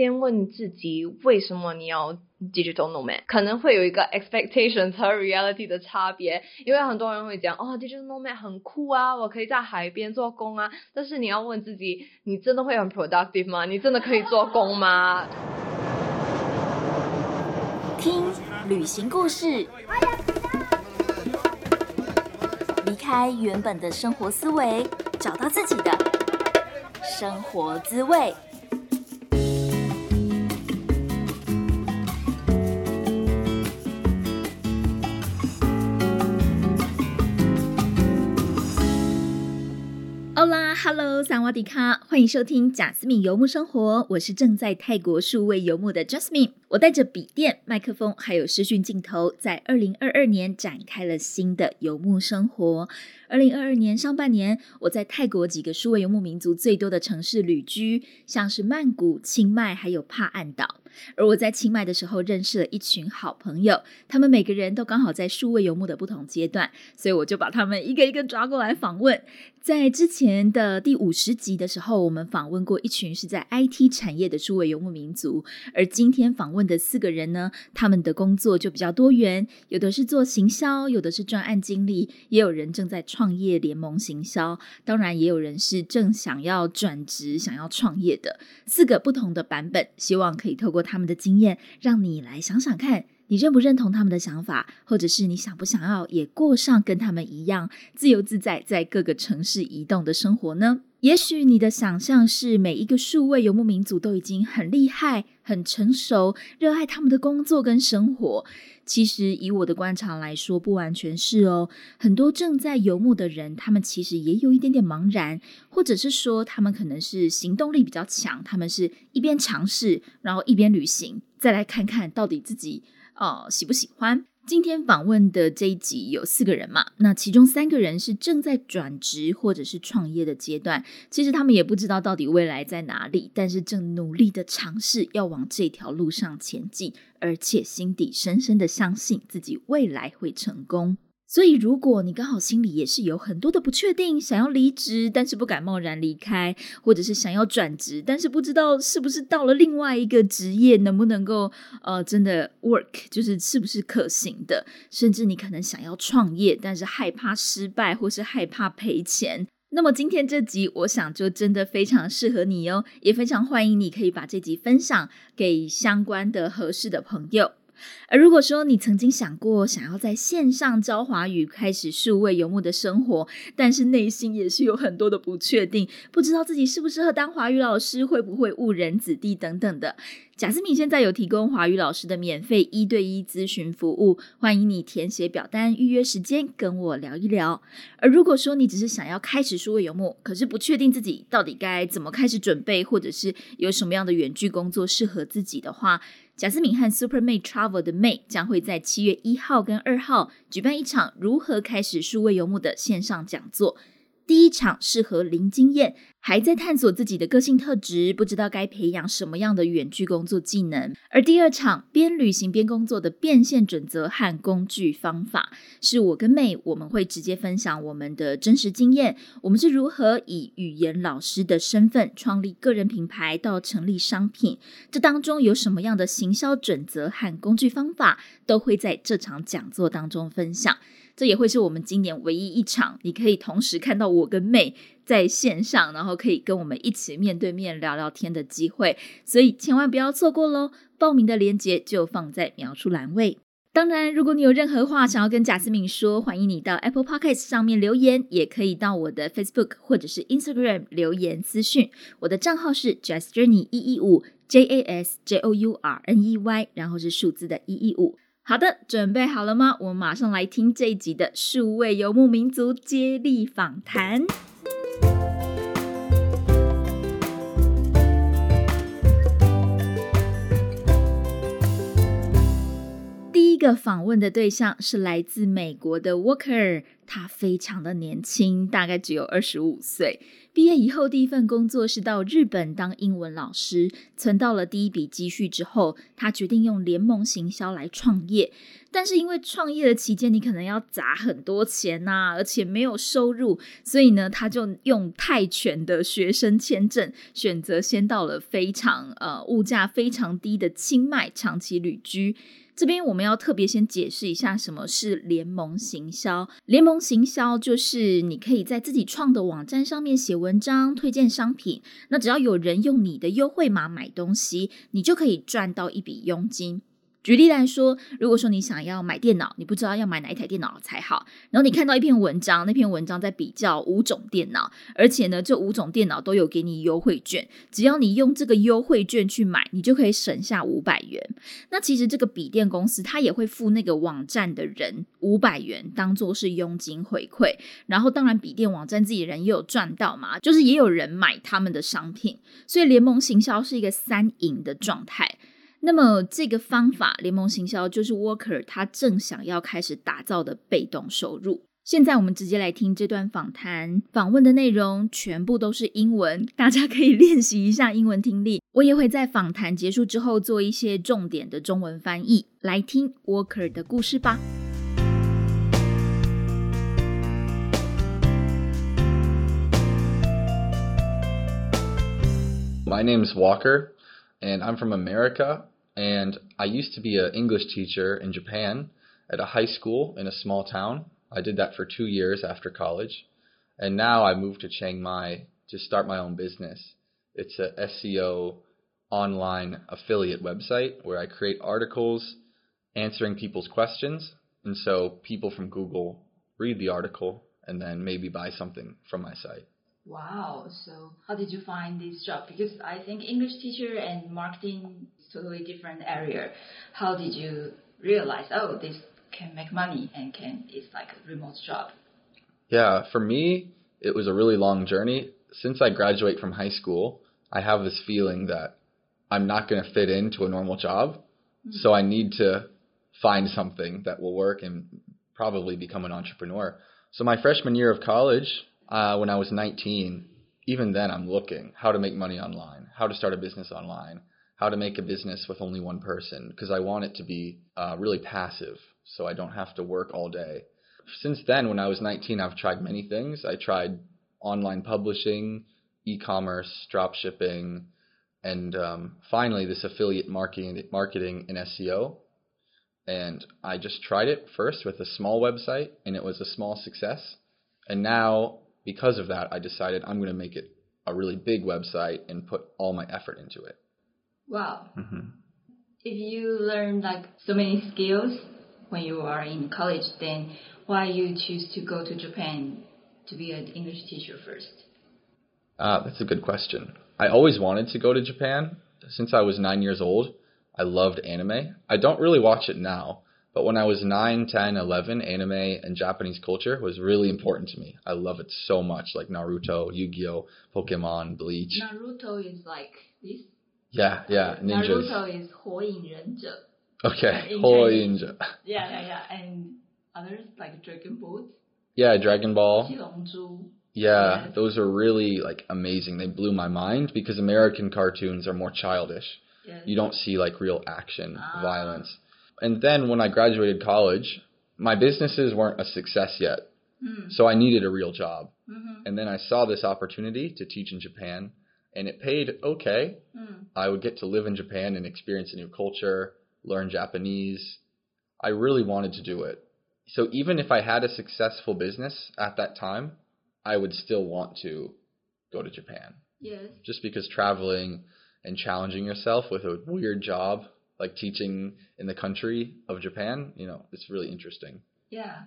先问自己为什么你要 digital nomad，可能会有一个 expectations 和 reality 的差别。因为很多人会讲哦，digital nomad 很酷啊，我可以在海边做工啊。但是你要问自己，你真的会很 productive 吗？你真的可以做工吗？听旅行故事，离开原本的生活思维，找到自己的生活滋味。，Hello，萨瓦迪卡，欢迎收听贾斯敏游牧生活。我是正在泰国数位游牧的 Jasmine。我带着笔电、麦克风还有视讯镜头，在二零二二年展开了新的游牧生活。二零二二年上半年，我在泰国几个数位游牧民族最多的城市旅居，像是曼谷、清迈还有帕岸岛。而我在清迈的时候，认识了一群好朋友，他们每个人都刚好在数位游牧的不同阶段，所以我就把他们一个一个抓过来访问。在之前的第五十集的时候，我们访问过一群是在 IT 产业的数位游牧民族，而今天访问的四个人呢，他们的工作就比较多元，有的是做行销，有的是专案经理，也有人正在创业联盟行销，当然也有人是正想要转职、想要创业的。四个不同的版本，希望可以透过他们的经验，让你来想想看。你认不认同他们的想法，或者是你想不想要也过上跟他们一样自由自在，在各个城市移动的生活呢？也许你的想象是每一个数位游牧民族都已经很厉害、很成熟，热爱他们的工作跟生活。其实以我的观察来说，不完全是哦。很多正在游牧的人，他们其实也有一点点茫然，或者是说他们可能是行动力比较强，他们是一边尝试，然后一边旅行，再来看看到底自己。哦，喜不喜欢？今天访问的这一集有四个人嘛？那其中三个人是正在转职或者是创业的阶段，其实他们也不知道到底未来在哪里，但是正努力的尝试要往这条路上前进，而且心底深深的相信自己未来会成功。所以，如果你刚好心里也是有很多的不确定，想要离职，但是不敢贸然离开，或者是想要转职，但是不知道是不是到了另外一个职业能不能够呃真的 work，就是是不是可行的，甚至你可能想要创业，但是害怕失败或是害怕赔钱，那么今天这集我想就真的非常适合你哦，也非常欢迎你可以把这集分享给相关的合适的朋友。而如果说你曾经想过想要在线上教华语，开始数位游牧的生活，但是内心也是有很多的不确定，不知道自己适不适合当华语老师，会不会误人子弟等等的。贾斯敏现在有提供华语老师的免费一对一咨询服务，欢迎你填写表单预约时间跟我聊一聊。而如果说你只是想要开始数位游牧，可是不确定自己到底该怎么开始准备，或者是有什么样的远距工作适合自己的话，贾斯敏和 Super May Travel 的 May 将会在七月一号跟二号举办一场如何开始数位游牧的线上讲座。第一场适合零经验。还在探索自己的个性特质，不知道该培养什么样的远距工作技能。而第二场边旅行边工作的变现准则和工具方法，是我跟妹我们会直接分享我们的真实经验。我们是如何以语言老师的身份创立个人品牌到成立商品，这当中有什么样的行销准则和工具方法，都会在这场讲座当中分享。这也会是我们今年唯一一场，你可以同时看到我跟妹。在线上，然后可以跟我们一起面对面聊聊天的机会，所以千万不要错过喽！报名的链接就放在描述栏位。当然，如果你有任何话想要跟贾斯敏说，欢迎你到 Apple Podcast 上面留言，也可以到我的 Facebook 或者是 Instagram 留言私讯。我的账号是 JasJourney 一一五 J A S J O U R N E Y，然后是数字的一一五。好的，准备好了吗？我们马上来听这一集的数位游牧民族接力访谈。Música 个访问的对象是来自美国的 Walker，他非常的年轻，大概只有二十五岁。毕业以后，第一份工作是到日本当英文老师。存到了第一笔积蓄之后，他决定用联盟行销来创业。但是因为创业的期间，你可能要砸很多钱呐，而且没有收入，所以呢，他就用泰拳的学生签证，选择先到了非常呃物价非常低的清迈长期旅居。这边我们要特别先解释一下什么是联盟行销。联盟行销就是你可以在自己创的网站上面写文章，推荐商品。那只要有人用你的优惠码买东西，你就可以赚到一笔佣金。举例来说，如果说你想要买电脑，你不知道要买哪一台电脑才好，然后你看到一篇文章，那篇文章在比较五种电脑，而且呢，这五种电脑都有给你优惠券，只要你用这个优惠券去买，你就可以省下五百元。那其实这个笔电公司它也会付那个网站的人五百元，当做是佣金回馈。然后当然，笔电网站自己人也有赚到嘛，就是也有人买他们的商品，所以联盟行销是一个三赢的状态。那么这个方法联盟行销就是 Worker 他正想要开始打造的被动收入。现在我们直接来听这段访谈，访问的内容全部都是英文，大家可以练习一下英文听力。我也会在访谈结束之后做一些重点的中文翻译。来听 Worker 的故事吧。My name is Walker, and I'm from America. And I used to be an English teacher in Japan at a high school in a small town. I did that for two years after college. And now I moved to Chiang Mai to start my own business. It's a SEO online affiliate website where I create articles answering people's questions. And so people from Google read the article and then maybe buy something from my site. Wow. So how did you find this job? Because I think English teacher and marketing totally different area. How did you realize, oh, this can make money and can it's like a remote job? Yeah, for me, it was a really long journey. Since I graduate from high school, I have this feeling that I'm not going to fit into a normal job. Mm-hmm. So I need to find something that will work and probably become an entrepreneur. So my freshman year of college, uh, when I was 19, even then I'm looking how to make money online, how to start a business online, how to make a business with only one person because I want it to be uh, really passive so I don't have to work all day. Since then, when I was 19, I've tried many things. I tried online publishing, e-commerce, drop shipping, and um, finally this affiliate marketing, marketing and SEO. And I just tried it first with a small website, and it was a small success. And now because of that, I decided I'm going to make it a really big website and put all my effort into it. Wow. Mm-hmm. If you learn like so many skills when you are in college, then why you choose to go to Japan to be an English teacher first? Uh, that's a good question. I always wanted to go to Japan since I was nine years old. I loved anime. I don't really watch it now, but when I was 9, 10, 11, anime and Japanese culture was really important to me. I love it so much, like Naruto, Yu-Gi-Oh, Pokemon, Bleach. Naruto is like this? Yeah, yeah, ninjas. Naruto is 火影忍者. Okay, 火影忍者. Yeah, yeah, yeah. And others like Dragon Ball? Yeah, Dragon Ball. 七龙珠. Yeah, yes. those are really like amazing. They blew my mind because American cartoons are more childish. Yes. You don't see like real action, ah. violence and then when I graduated college, my businesses weren't a success yet. Mm. So I needed a real job. Mm-hmm. And then I saw this opportunity to teach in Japan, and it paid okay. Mm. I would get to live in Japan and experience a new culture, learn Japanese. I really wanted to do it. So even if I had a successful business at that time, I would still want to go to Japan. Yes. Just because traveling and challenging yourself with a weird job like teaching in the country of Japan, you know, it's really interesting. Yeah.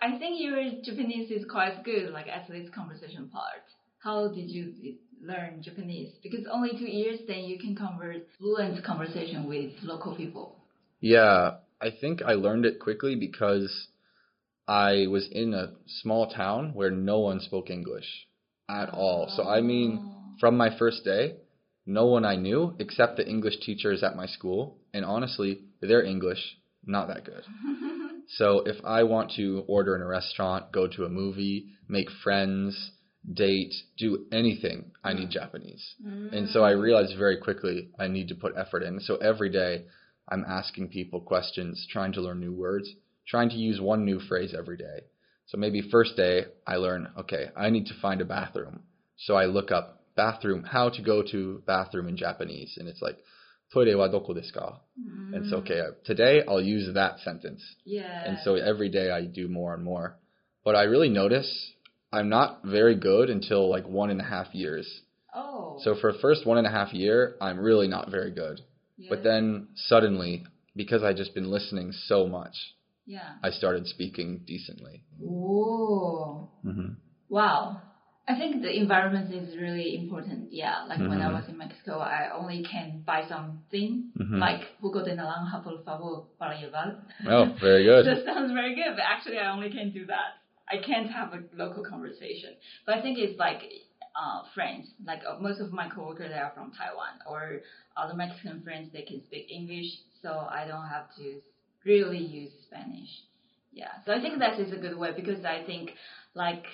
I think your Japanese is quite good, like at least conversation part. How did you learn Japanese? Because only two years, then you can convert fluent conversation with local people. Yeah, I think I learned it quickly because I was in a small town where no one spoke English at all. So I mean, oh. from my first day, no one I knew except the English teachers at my school, and honestly, their English not that good. So if I want to order in a restaurant, go to a movie, make friends, date, do anything, I need mm. Japanese. Mm. And so I realized very quickly I need to put effort in. So every day I'm asking people questions, trying to learn new words, trying to use one new phrase every day. So maybe first day I learn, okay, I need to find a bathroom. So I look up bathroom, how to go to bathroom in Japanese. And it's like, toire wa doko desu ka? And so, mm. okay, uh, today I'll use that sentence. Yeah. And so every day I do more and more. But I really notice I'm not very good until like one and a half years. oh. So for the first one and a half year, I'm really not very good. Yeah. But then suddenly, because I just been listening so much, yeah. I started speaking decently. Oh. Mm-hmm. Wow. I think the environment is really important. Yeah, like when I Mhm. was in Mexico, I only can buy something Mhm. like jugo de naranja por favor para llevar. Oh, very good. That sounds very good, but actually I only can do that. I can't have a local conversation. But I think it's like uh, friends. Like uh, most of my coworkers they are from Taiwan or other Mexican friends. They can speak English, so I don't have to really use Spanish. Yeah, so I think that is a good way because I think like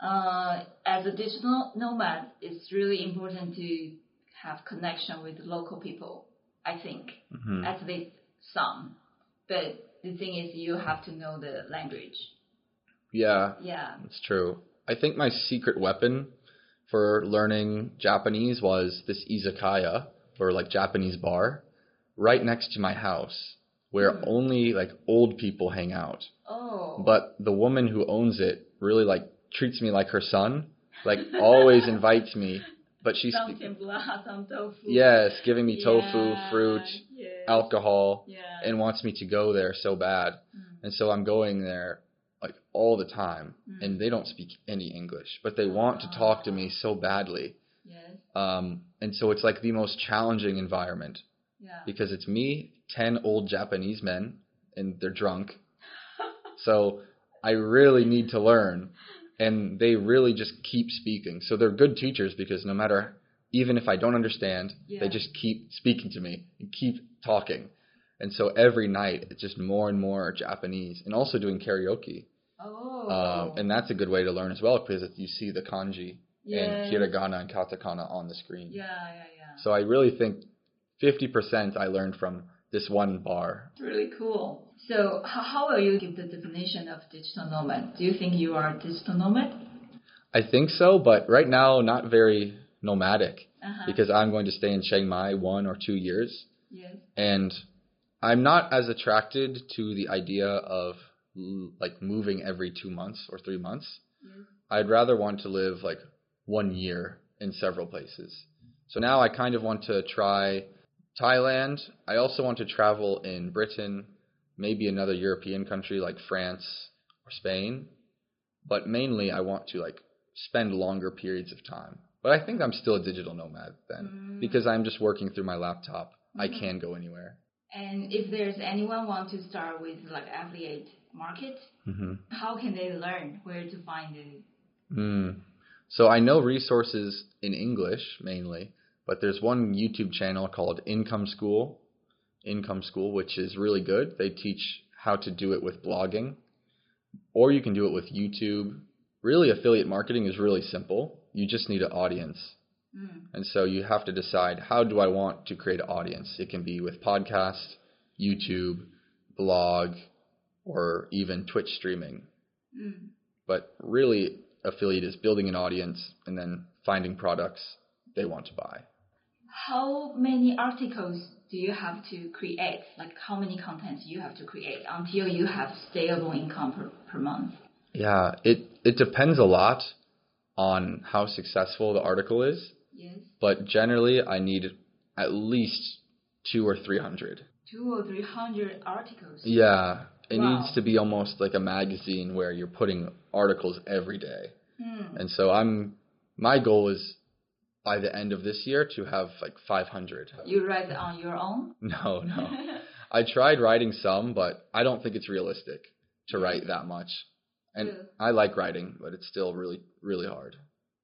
uh, as a digital nomad, it's really important to have connection with local people. I think Mhm. at least some. But the thing is, you have to know the language. Yeah, Yeah. It's true. I think my secret weapon for learning Japanese was this izakaya or like Japanese bar right next to my house where Hmm. only like old people hang out. Oh. But the woman who owns it really like treats me like her son, like always invites me, but she's some tempura, some tofu. yes, giving me tofu, Yeah, fruit, yes. alcohol Yeah. and wants me to go there so bad. Mm. And so I'm going there like all the time Mm. and they don't speak any English, but they want to talk to me so badly. Yes. Um, and so it's like the most challenging environment Yeah. because it's me, 10 old Japanese men, and they're drunk. so I really need to learn. And they really just keep speaking. So they're good teachers because no matter, even if I don't understand, Yeah. they just keep speaking to me and keep talking. And so every night it's just more and more Japanese and also doing karaoke. oh. Um, and that's a good way to learn as well because you see the kanji yes. and hiragana and katakana on the screen. Yeah, yeah, yeah. So I really think 50% I learned from this one bar. It's really cool. So, how, how will you give the definition of digital nomad? Do you think you are a digital nomad? I think so, but right now not very nomadic Uh-huh. because I'm going to stay in Chiang Mai one or two years yes. and I'm not as attracted to the idea of like moving every 2 months or 3 months. Yes. I'd rather want to live like 1 year in several places. So now I kind of want to try Thailand. I also want to travel in Britain, maybe another European country like France or Spain. But mainly I want to like spend longer periods of time. But I think I'm still a digital nomad then Mm. because I'm just working through my laptop. I Mhm. can go anywhere. And if there's anyone want to start with like affiliate market, hmm how can they learn where to find it? Mm. So I know resources in English mainly, but there's one YouTube channel called Income School, Income School, which is really good. They teach how to do it with blogging, or you can do it with YouTube. Really, affiliate marketing is really simple. You just need an audience. Mm. And so you have to decide how do I want to create an audience? It can be with podcast, YouTube, blog, or even Twitch streaming. Mm. But really, affiliate is building an audience and then finding products they want to buy. How many articles do you have to create? Like how many contents you have to create until you have stable income per, per month? Yeah, it it depends a lot on how successful the article is, Yes. but generally I need at least two or three hundred. Two or three hundred articles. Yeah, it Wow. needs to be almost like a magazine where you're putting articles every day. Mm. And so I'm my goal is by the end of this year to have like 500. You write on your own? No, no. I tried writing some, but I don't think it's realistic to write that much. And. I like writing, but it's still really, really hard.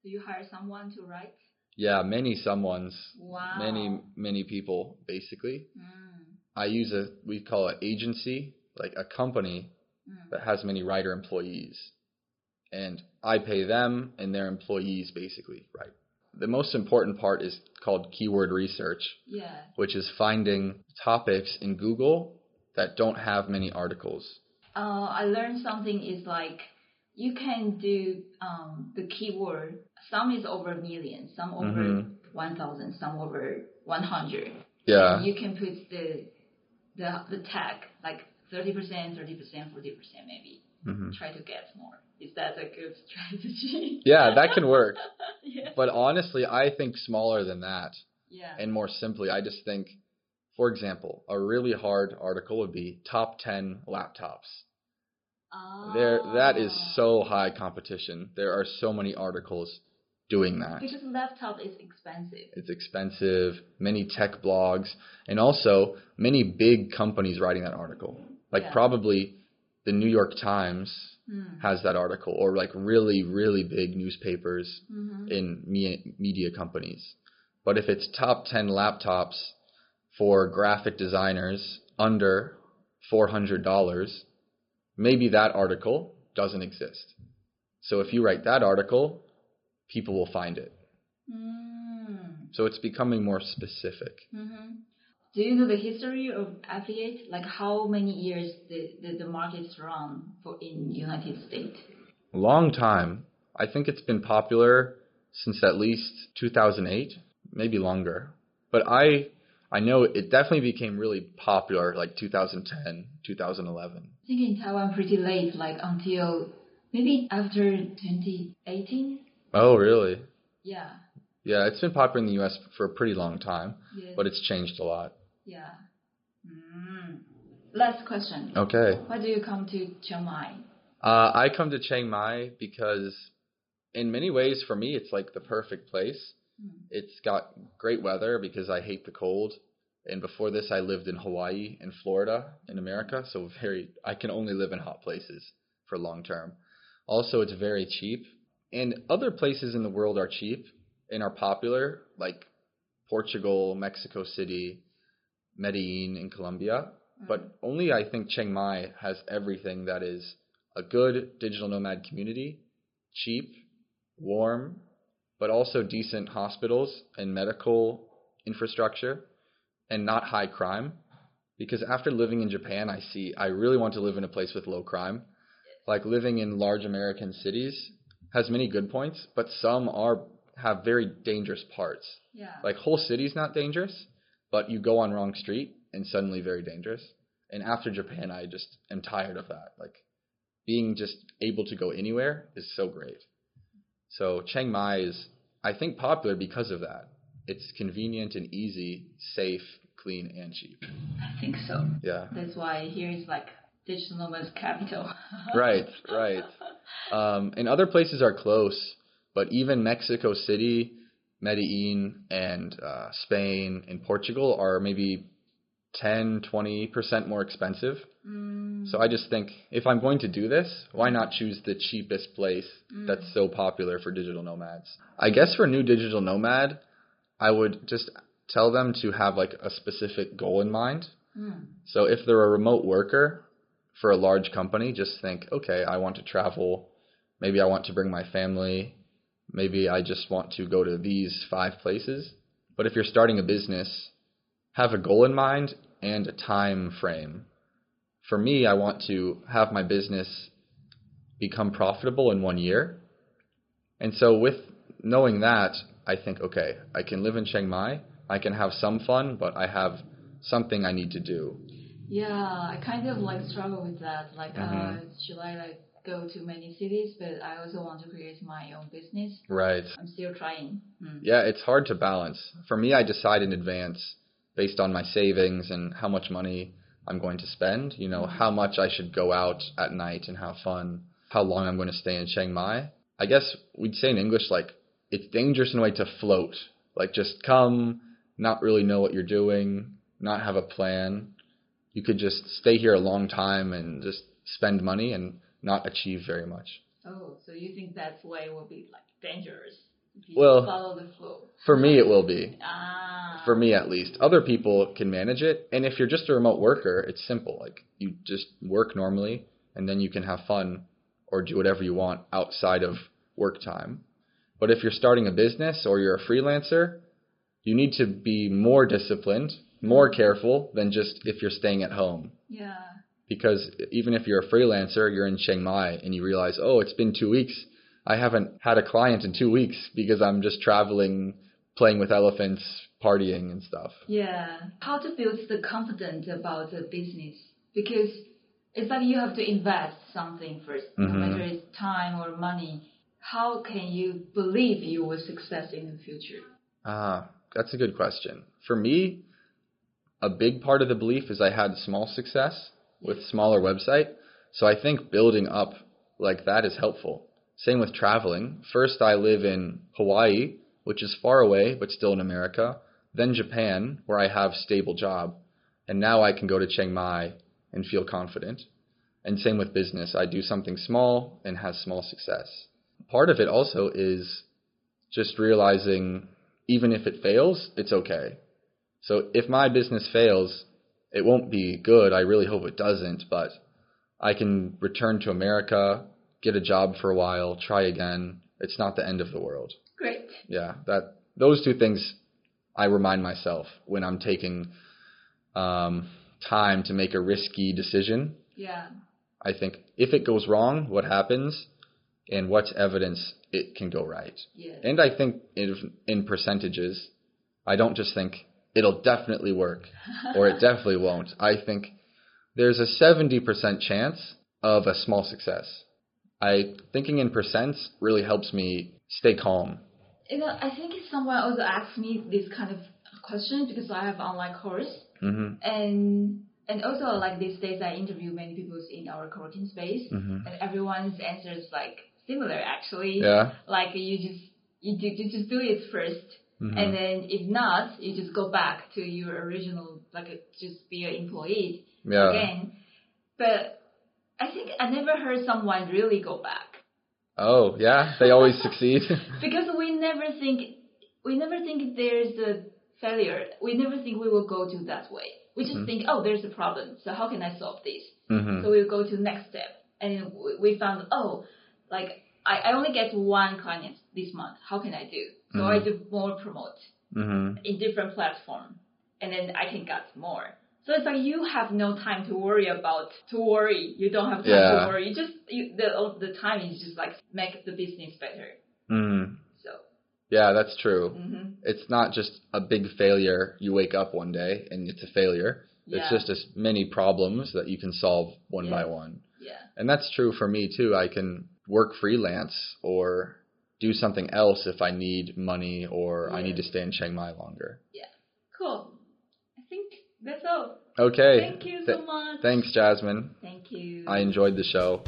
Do you hire someone to write? Yeah, many someone's, Wow. many, many people basically. Mm. I use a, we call it agency, like a company Mm. that has many writer employees. And I pay them and their employees basically, right? The most important part is called keyword research, Yeah. which is finding topics in Google that don't have many articles. Uh, I learned something is like you can do um, the keyword. Some is over a million, some over Mhm. one thousand, some over one hundred. Yeah. You can put the the the tag like thirty percent, thirty percent, forty percent, maybe. hmm Try to get more. Is that a good strategy? Yeah, that can work. yeah. But honestly, I think smaller than that. Yeah. And more simply, I just think, for example, a really hard article would be top 10 laptops. There, that is Ah. so high competition. There are so many articles doing that. Because laptop is expensive. It's expensive, many tech blogs, and also many big companies writing that article. Like Yeah. probably the New York Times Mm. has that article, or like really, really big newspapers hmm in me- media companies. But if it's top 10 laptops for graphic designers under $400, maybe that article doesn't exist. So if you write that article, people will find it. Mm. So it's becoming more specific. hmm Do you know the history of affiliate? Like how many years the, the, the market's run for in United States? Long time. I think it's been popular since at least 2008, maybe longer. But I I know it definitely became really popular like 2010, 2011. I think in Taiwan pretty late, like until maybe after 2018. Oh, really? Yeah. Yeah, it's been popular in the US for a pretty long time, Yes. but it's changed a lot. yeah. Mm. Last question. Okay. Why do you come to Chiang Mai? Uh, I come to Chiang Mai because, in many ways, for me, it's like the perfect place. Mm. It's got great weather because I hate the cold. And before this, I lived in Hawaii and Florida in America, so very I can only live in hot places for long term. Also, it's very cheap, and other places in the world are cheap and are popular, like Portugal, Mexico City, Medellin in Colombia. But only I think Chiang Mai has everything that is a good digital nomad community, cheap, warm, but also decent hospitals and medical infrastructure, and not high crime. Because after living in Japan, I see I really want to live in a place with low crime. Like living in large American cities has many good points, but some are have very dangerous parts. Yeah. Like whole cities not dangerous, but you go on wrong street and suddenly very dangerous. And after Japan, I just am tired of that. Like being just able to go anywhere is so great. So Chiang Mai is, I think, popular because of that. It's convenient and easy, safe, clean, and cheap. I think so. Yeah. That's why here is like digital nomad's capital. Right, right. Um, and other places are close, but even Mexico City, Medellin, and uh, Spain and Portugal are maybe 10, 20% more expensive. Mm. So I just think if I'm going to do this, why not choose the cheapest place that's so popular for digital nomads? I guess for a new digital nomad, I would just tell them to have like a specific goal in mind. Mm. So if they're a remote worker for a large company, just think, okay, I want to travel. Maybe I want to bring my family. Maybe I just want to go to these five places. But if you're starting a business, have a goal in mind and a time frame. For me, I want to have my business become profitable in one year. And so with knowing that, I think, okay, I can live in Chiang Mai. I can have some fun, but I have something I need to do. Yeah, I kind of like struggle with that. Like, uh, Mhm. should I like go to many cities, but I also want to create my own business. Right. I'm still trying. Mm. Yeah, it's hard to balance. For me, I decide in advance based on my savings and how much money I'm going to spend, you know, mm-hmm. how much I should go out at night and have fun, how long I'm going to stay in Chiang Mai. I guess we'd say in English, like, it's dangerous in a way to float. Like, just come, not really know what you're doing, not have a plan. You could just stay here a long time and just spend money and not achieve very much. Oh, so you think that way will be like dangerous you Well- follow the flow? For me, it will be. Ah. for me at least. Other people can manage it, and if you're just a remote worker, it's simple. Like you just work normally, and then you can have fun or do whatever you want outside of work time. But if you're starting a business or you're a freelancer, you need to be more disciplined, more careful than just if you're staying at home. Yeah. Because even if you're a freelancer, you're in Chiang Mai and you realize, oh, it's been two weeks. I haven't had a client in two weeks because I'm just traveling, playing with elephants, partying and stuff. Yeah. How to build the confidence about the business? Because it's like you have to invest something 1st no Mhm. matter it's time or money. How can you believe you will success in the future? Ah, that's a good question. For me, a big part of the belief is I had small success with smaller website. So I think building up like that is helpful. Same with traveling. First, I live in Hawaii, which is far away but still in America. Then Japan, where I have stable job, and now I can go to Chiang Mai and feel confident. And same with business. I do something small and has small success. Part of it also is just realizing even if it fails, it's okay. So if my business fails, it won't be good. I really hope it doesn't, but I can return to America, get a job for a while, try again. It's not the end of the world. Great. Yeah, that those two things I remind myself when I'm taking um, time to make a risky decision. Yeah. I think if it goes wrong, what happens, and what's evidence it can go right. Yeah. And I think in, in percentages, I don't just think it'll definitely work or it definitely won't. I think there's a 70% chance of a small success. I thinking in percents really helps me stay calm. You know, I think someone also asked me this kind of question because I have online course Mhm. and and also like these days I interview many people in our co-working space Mhm. and everyone's answer is like similar actually. Yeah. Like you just you, do, you just do it 1st Mhm. and then if not, you just go back to your original like just be an employee Yeah. again. But I think I never heard someone really go back Oh, yeah. They always succeed. because we never think we never think there's a failure. We never think we will go to that way. We just Mhm. think, oh, there's a problem. So how can I solve this? Mhm. So we'll go to next step, and we- we found, oh, like I, I only get one client this month. How can I do? So I Mhm. do more promote Mhm. in different platform, and then I can get more. So it's like you have no time to worry about to worry. You don't have time Yeah. to worry. You just you, the the time is just like make the business better. Mhm. So. Yeah, that's true. hmm It's not just a big failure. You wake up one day and it's a failure. Yeah. It's just as many problems that you can solve one by one. Yeah. And that's true for me too. I can work freelance or do something else if I need money or I need to stay in Chiang Mai longer. Yeah. Cool. I think that's all. Okay. Thank you Th- so much. Thanks, Jasmine. Thank you. I enjoyed the show.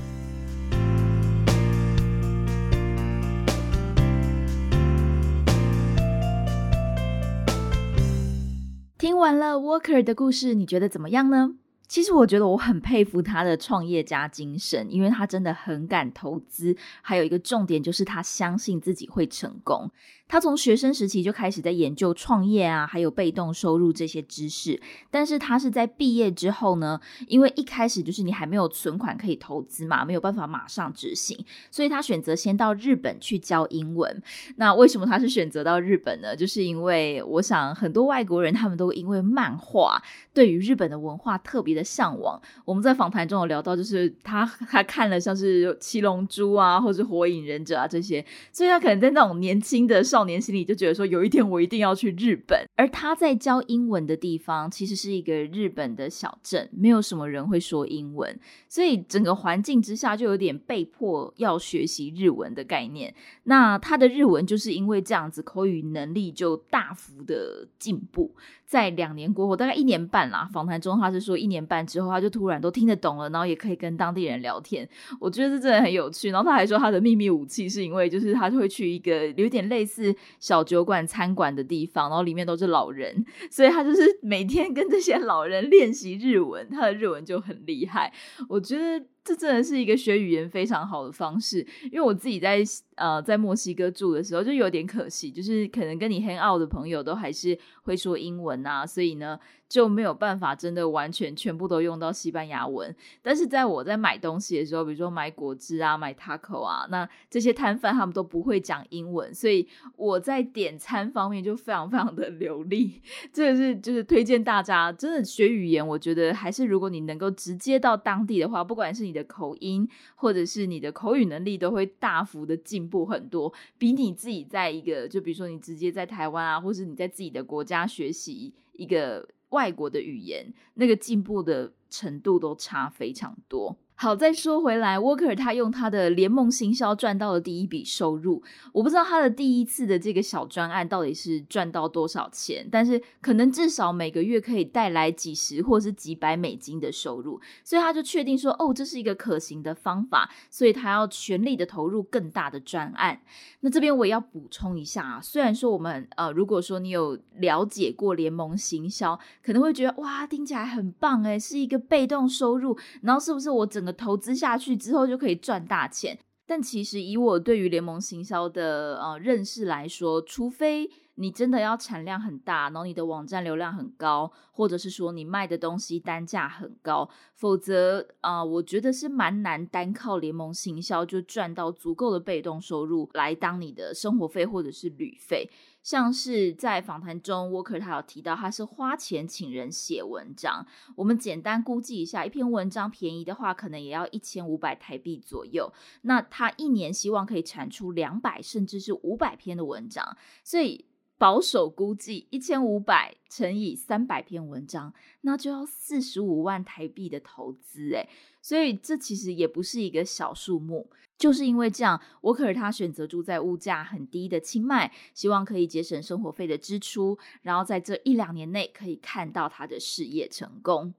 听完了 Walker 的故事，你觉得怎么样呢？ 其实我觉得我很佩服他的创业家精神，因为他真的很敢投资。还有一个重点就是他相信自己会成功。他从学生时期就开始在研究创业啊，还有被动收入这些知识。但是他是在毕业之后呢，因为一开始就是你还没有存款可以投资嘛，没有办法马上执行，所以他选择先到日本去教英文。那为什么他是选择到日本呢？就是因为我想很多外国人他们都因为漫画对于日本的文化特别的向往。我们在访谈中有聊到，就是他他看了像是《七龙珠》啊，或是《火影忍者》啊这些，所以他可能在那种年轻的少年心里就觉得说，有一天我一定要去日本。而他在教英文的地方其实是一个日本的小镇，没有什么人会说英文，所以整个环境之下就有点被迫要学习日文的概念。那他的日文就是因为这样子，口语能力就大幅的进步。在两年过后，大概一年半啦，访谈中他是说一年半之后，他就突然都听得懂了，然后也可以跟当地人聊天。我觉得这真的很有趣。然后他还说他的秘密武器是因为就是他就会去一个有点类似小酒馆、餐馆的地方，然后里面都是老人，所以他就是每天跟这些老人练习日文，他的日文就很厉害。我觉得这真的是一个学语言非常好的方式，因为我自己在呃在墨西哥住的时候就有点可惜，就是可能跟你很拗的朋友都还是会说英文啊，所以呢就没有办法真的完全全部都用到西班牙文。但是在我在买东西的时候，比如说买果汁啊、买 taco 啊，那这些摊贩他们都不会讲英文，所以我在点餐方面就非常非常的流利。这是就是推荐大家真的学语言，我觉得还是如果你能够直接到当地的话，不管是你的口音或者是你的口语能力，都会大幅的进步很多，比你自己在一个就比如说你直接在台湾啊，或是你在自己的国家学习一个。外国的语言，那个进步的程度都差非常多。好，再说回来，Walker 他用他的联盟行销赚到了第一笔收入。我不知道他的第一次的这个小专案到底是赚到多少钱，但是可能至少每个月可以带来几十或是几百美金的收入，所以他就确定说，哦，这是一个可行的方法，所以他要全力的投入更大的专案。那这边我也要补充一下啊，虽然说我们呃，如果说你有了解过联盟行销，可能会觉得哇，听起来很棒诶，是一个被动收入，然后是不是我整个投资下去之后就可以赚大钱，但其实以我对于联盟行销的呃认识来说，除非你真的要产量很大，然后你的网站流量很高，或者是说你卖的东西单价很高，否则啊，我觉得是蛮难单靠联盟行销就赚到足够的被动收入来当你的生活费或者是旅费。像是在访谈中，Walker 他有提到他是花钱请人写文章。我们简单估计一下，一篇文章便宜的话，可能也要一千五百台币左右。那他一年希望可以产出两百甚至是五百篇的文章，所以保守估计一千五百乘以三百篇文章，那就要四十五万台币的投资。诶，所以这其实也不是一个小数目。就是因为这样，沃克尔他选择住在物价很低的清迈，希望可以节省生活费的支出，然后在这一两年内可以看到他的事业成功。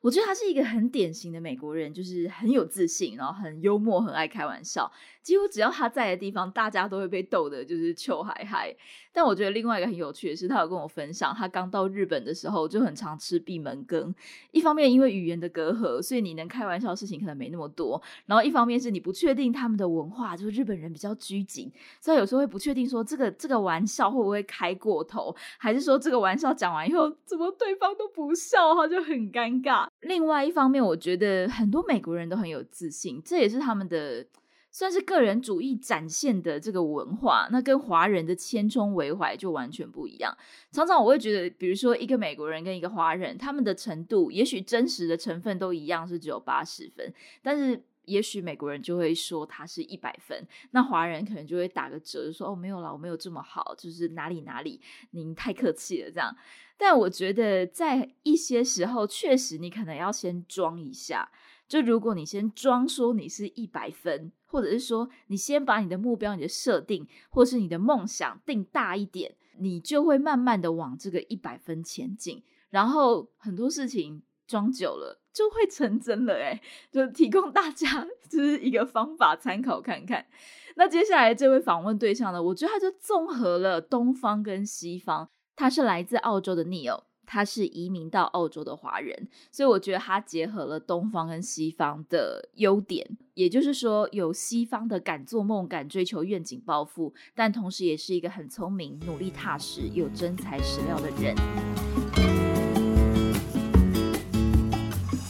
我觉得他是一个很典型的美国人，就是很有自信，然后很幽默，很爱开玩笑。几乎只要他在的地方，大家都会被逗的，就是糗嗨嗨。但我觉得另外一个很有趣的是，他有跟我分享，他刚到日本的时候就很常吃闭门羹。一方面因为语言的隔阂，所以你能开玩笑的事情可能没那么多；然后一方面是你不确定他们的文化，就是日本人比较拘谨，所以有时候会不确定说这个这个玩笑会不会开过头，还是说这个玩笑讲完以后，怎么对方都不笑，他就很尴尬。另外一方面，我觉得很多美国人都很有自信，这也是他们的算是个人主义展现的这个文化。那跟华人的千冲为怀就完全不一样。常常我会觉得，比如说一个美国人跟一个华人，他们的程度也许真实的成分都一样，是只有八十分，但是也许美国人就会说他是一百分，那华人可能就会打个折，说哦没有啦，我没有这么好，就是哪里哪里，您太客气了这样。但我觉得，在一些时候，确实你可能要先装一下。就如果你先装说你是一百分，或者是说你先把你的目标、你的设定，或是你的梦想定大一点，你就会慢慢的往这个一百分前进。然后很多事情装久了就会成真了。诶就提供大家 就是一个方法参考看看。那接下来这位访问对象呢，我觉得他就综合了东方跟西方。他是来自澳洲的 Neil，他是移民到澳洲的华人，所以我觉得他结合了东方跟西方的优点，也就是说有西方的敢做梦、敢追求愿景、抱负，但同时也是一个很聪明、努力踏实、有真材实料的人。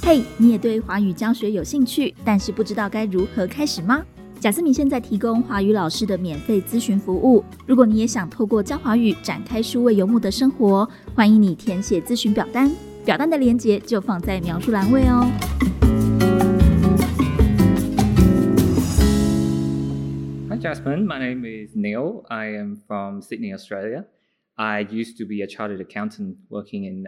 嘿，你也对华语教学有兴趣，但是不知道该如何开始吗？贾思敏现在提供华语老师的免费咨询服务。如果你也想透过教华语展开数位游牧的生活，欢迎你填写咨询表单，表单的链接就放在描述栏位哦。Hi Jasmine, my name is Neil. I am from Sydney, Australia. I used to be a chartered accountant working in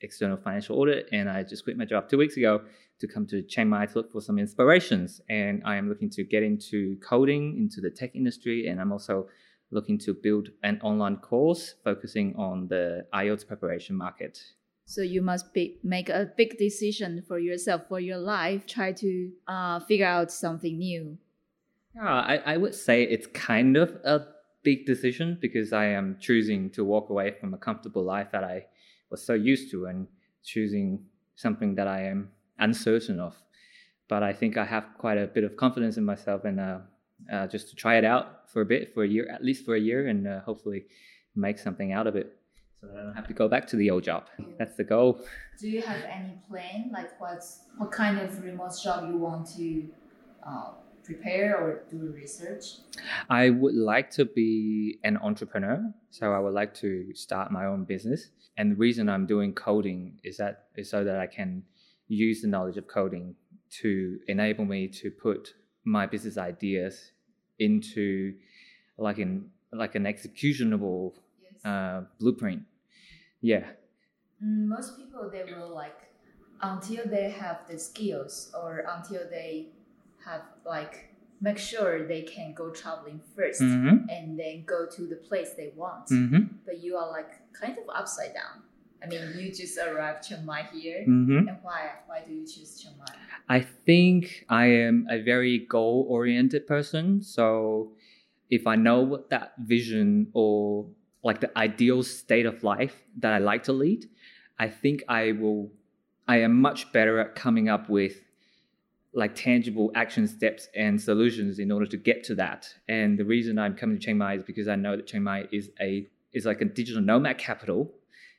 external financial audit, and I just quit my job two weeks ago. to come to Chiang Mai to look for some inspirations. And I am looking to get into coding, into the tech industry, and I'm also looking to build an online course focusing on the IELTS preparation market. So you must be, make a big decision for yourself, for your life, try to uh, figure out something new. Yeah, I, I would say it's kind of a big decision because I am choosing to walk away from a comfortable life that I was so used to and choosing something that I am uncertain of. But I think I have quite a bit of confidence in myself and uh, uh, just to try it out for a bit, for a year, at least for a year, and uh, hopefully make something out of it. so that I don't have to go back to the old job. That's the goal. Do you have any plan, like what's what kind of remote job you want to uh, prepare or do research? I would like to be an entrepreneur, so I would like to start my own business. And the reason I'm doing coding is that is so that I can use the knowledge of coding to enable me to put my business ideas into like an like an executionable Yes. uh, blueprint. Yeah. Mm, Most people they will like until they have the skills or until they have like make sure they can go traveling 1st Mm-hmm. and then go to the place they want. Mm-hmm. But you are like kind of upside down. I mean, you just arrived Chiang Mai here, Mm-hmm. and why why do you choose Chiang Mai? I think I am a very goal oriented person. So if I know what that vision or like the ideal state of life that I like to lead, I think I will, I am much better at coming up with like tangible action steps and solutions in order to get to that. And the reason I'm coming to Chiang Mai is because I know that Chiang Mai is a, is like a digital nomad capital.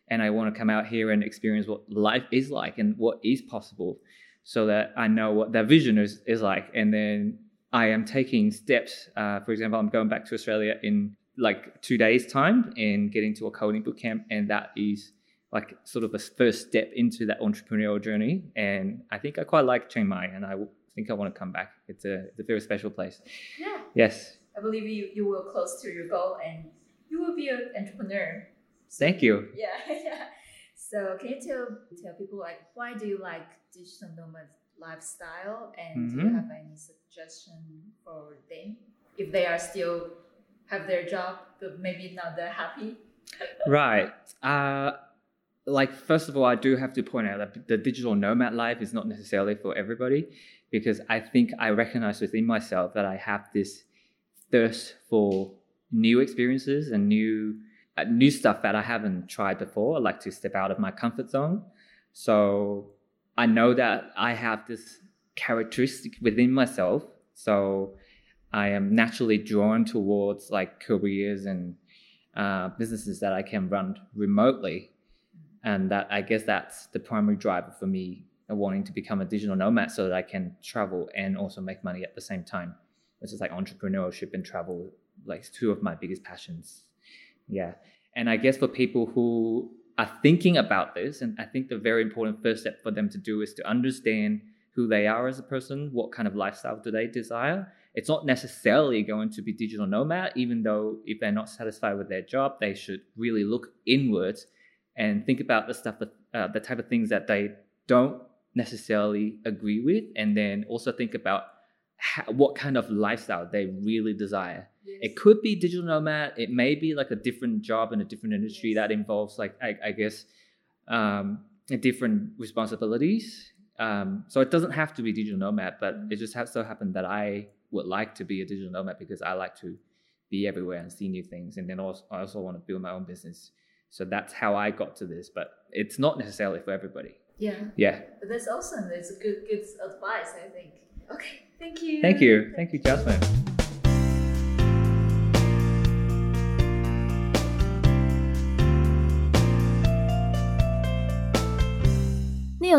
And I want to come out here and experience what life is like and what is possible so that I know what their vision is, is like. And then I am taking steps. Uh, for example, I'm going back to Australia in like two days' time and getting to a coding boot camp. And that is like sort of a first step into that entrepreneurial journey. And I think I quite like Chiang Mai and I think I want to come back. It's a, it's a very special place. Yeah, Yes. I believe you you will close to your goal and you will be an entrepreneur. Thank you. Yeah, yeah. So can you tell tell people like why do you like digital nomad lifestyle and do you Mhm. have any suggestion for them if they are still have their job but maybe not that happy? Right. Uh, like first of all, I do have to point out that the digital nomad life is not necessarily for everybody, because I think I recognize within myself that I have this thirst for new experiences and new uh, new stuff that I haven't tried before. I like to step out of my comfort zone. So I know that I have this characteristic within myself. So I am naturally drawn towards like careers and uh, businesses that I can run remotely. And that I guess that's the primary driver for me wanting to become a digital nomad so that I can travel and also make money at the same time. Which is like entrepreneurship and travel, like two of my biggest passions. Yeah. And I guess for people who are thinking about this, and I think the very important first step for them to do is to understand who they are as a person, what kind of lifestyle do they desire. It's not necessarily going to be digital nomad, even though if they're not satisfied with their job, they should really look inwards and think about the stuff uh, the type of things that they don't necessarily agree with, and then also think about how, what kind of lifestyle they really desire. It could be digital nomad. It may be like a different job in a different industry that involves like I, I guess um, different responsibilities. Um, so it doesn't have to be digital nomad, but it just has so happened that I would like to be a digital nomad because I like to be everywhere and see new things, and then also I also want to build my own business. So that's how I got to this, but it's not necessarily for everybody. Yeah, Yeah. but that's awesome. That's a good good advice, I think. Okay, thank you. Thank you. Thank you, Jasmine.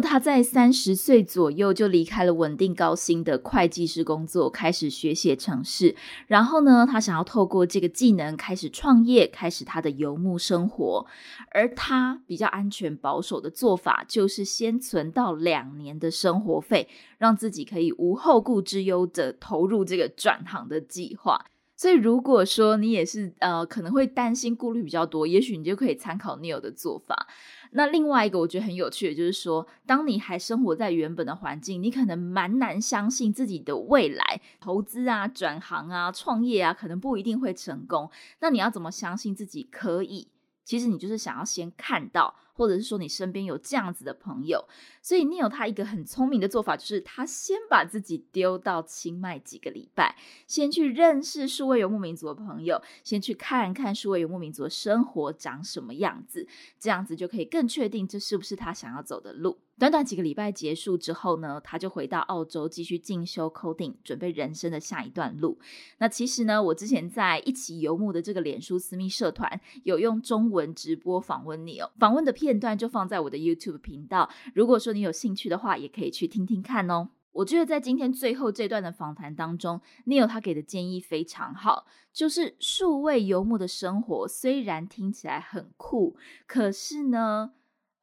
他在三十岁左右就离开了稳定高薪的会计师工作，开始学写程式。然后呢，他想要透过这个技能开始创业，开始他的游牧生活。而他比较安全保守的做法，就是先存到两年的生活费，让自己可以无后顾之忧的投入这个转行的计划。所以，如果说你也是呃可能会担心、顾虑比较多，也许你就可以参考 Neil 的做法。那另外一个我觉得很有趣的就是说，当你还生活在原本的环境，你可能蛮难相信自己的未来投资啊、转行啊、创业啊，可能不一定会成功。那你要怎么相信自己可以？其实你就是想要先看到，或者是说你身边有这样子的朋友。所以 Neil 他一个很聪明的做法，就是他先把自己丢到清迈几个礼拜，先去认识数位游牧民族的朋友，先去看看数位游牧民族的生活长什么样子，这样子就可以更确定这是不是他想要走的路。短短几个礼拜结束之后呢，他就回到澳洲继续进修 coding，准备人生的下一段路。那其实呢，我之前在一起游牧的这个脸书私密社团有用中文直播访问你哦，访问的片段就放在我的 YouTube 频道。如果说你有兴趣的话，也可以去听听看哦。我觉得在今天最后这段的访谈当中，Neil 他给的建议非常好，就是数位游牧的生活虽然听起来很酷，可是呢。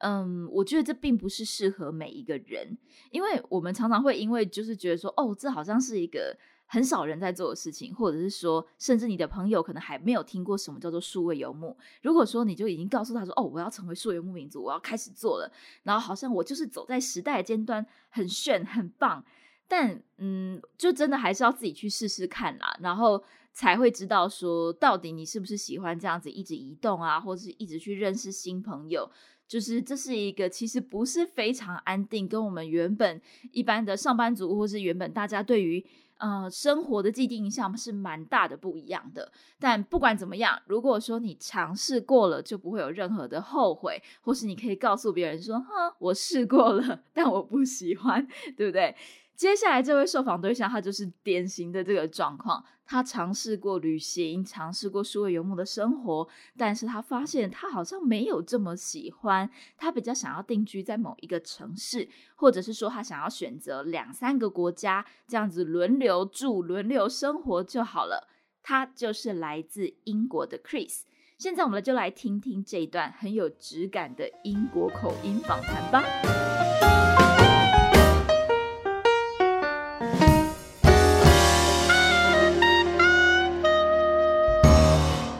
嗯，我觉得这并不是适合每一个人，因为我们常常会因为就是觉得说，哦，这好像是一个很少人在做的事情，或者是说，甚至你的朋友可能还没有听过什么叫做数位游牧。如果说你就已经告诉他说，哦，我要成为数位游牧民族，我要开始做了，然后好像我就是走在时代的尖端，很炫，很棒。但嗯，就真的还是要自己去试试看啦，然后才会知道说，到底你是不是喜欢这样子一直移动啊，或者是一直去认识新朋友。就是这是一个其实不是非常安定，跟我们原本一般的上班族，或是原本大家对于呃生活的既定印象是蛮大的不一样的。但不管怎么样，如果说你尝试过了，就不会有任何的后悔，或是你可以告诉别人说：“哼，我试过了，但我不喜欢，对不对？”接下来这位受访对象，他就是典型的这个状况。他尝试过旅行，尝试过数位游牧的生活，但是他发现他好像没有这么喜欢。他比较想要定居在某一个城市，或者是说他想要选择两三个国家，这样子轮流住、轮流生活就好了。他就是来自英国的 Chris。现在我们就来听听这一段很有质感的英国口音访谈吧。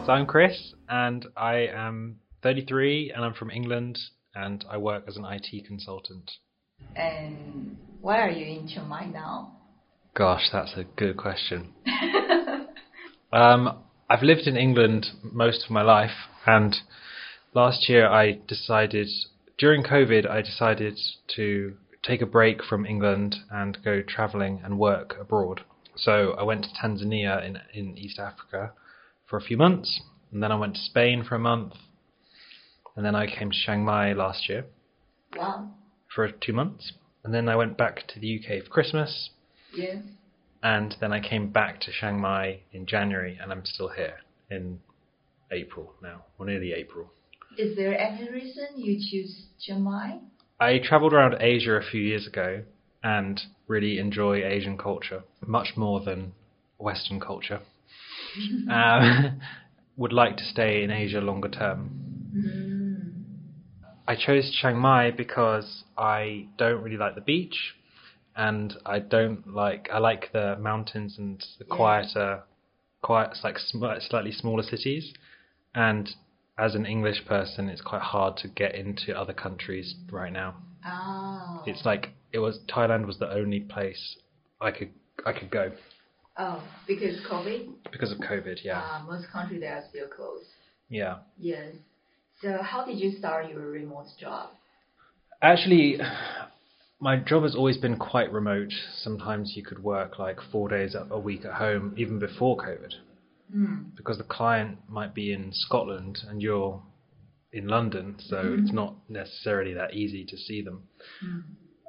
So I'm Chris, and I am 33, and I'm from England, and I work as an IT consultant. And why are you in Chiang Mai now? Gosh, that's a good question. um, I've lived in England most of my life, and last year I decided, during COVID, I decided to take a break from England and go travelling and work abroad. So I went to Tanzania in in East Africa for a few months, and then I went to Spain for a month, and then I came to Chiang Mai last year. Wow. For two months, and then I went back to the UK for Christmas. Yes. And then I came back to Chiang Mai in January, and I'm still here in April now, or nearly April. Is there any reason you choose Chiang Mai? I travelled around Asia a few years ago and really enjoy Asian culture much more than Western culture um, would like to stay in Asia longer term. Mm. I chose Chiang Mai because I don't really like the beach, and I don't like I like the mountains and the quieter, quiet like sm- slightly smaller cities, and as an English person, it's quite hard to get into other countries right now. Oh. It's like it was Thailand was the only place I could I could go oh, because COVID. because of COVID. Yeah, Uh, most countries they are still closed. yeah. Yes. So how did you start your remote job? Actually, my job has always been quite remote. Sometimes you could work like four days a week at home, even before COVID, Mm. because the client might be in Scotland and you're in London, so Mhm. it's not necessarily that easy to see them. Mm.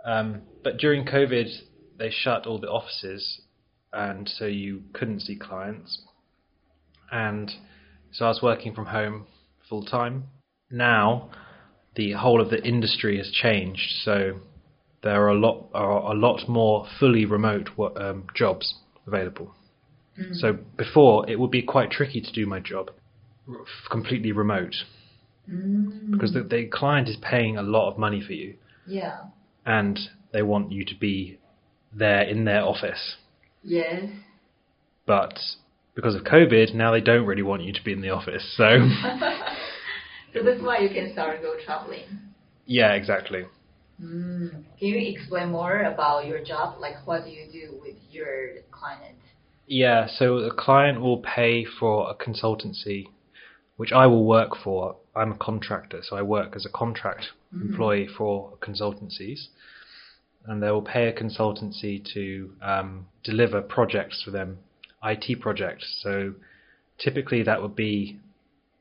Um, but during COVID, they shut all the offices, and so you couldn't see clients. And so I was working from home full time. Now, the whole of the industry has changed, so there are a lot are a lot more fully remote um, jobs available. Mm. So before, it would be quite tricky to do my job completely remote Mm. because the, the client is paying a lot of money for you yeah. and they want you to be there in their office. Yes. But because of COVID, now they don't really want you to be in the office. So, so that's why you can start go traveling. yeah, exactly. Mm. Can you explain more about your job? Like, what do you do with your client? Yeah, so the client will pay for a consultancy, which I will work for. I'm a contractor, so I work as a contract Mhm. employee for consultancies. And they will pay a consultancy to um, deliver projects for them, IT projects. So typically that would be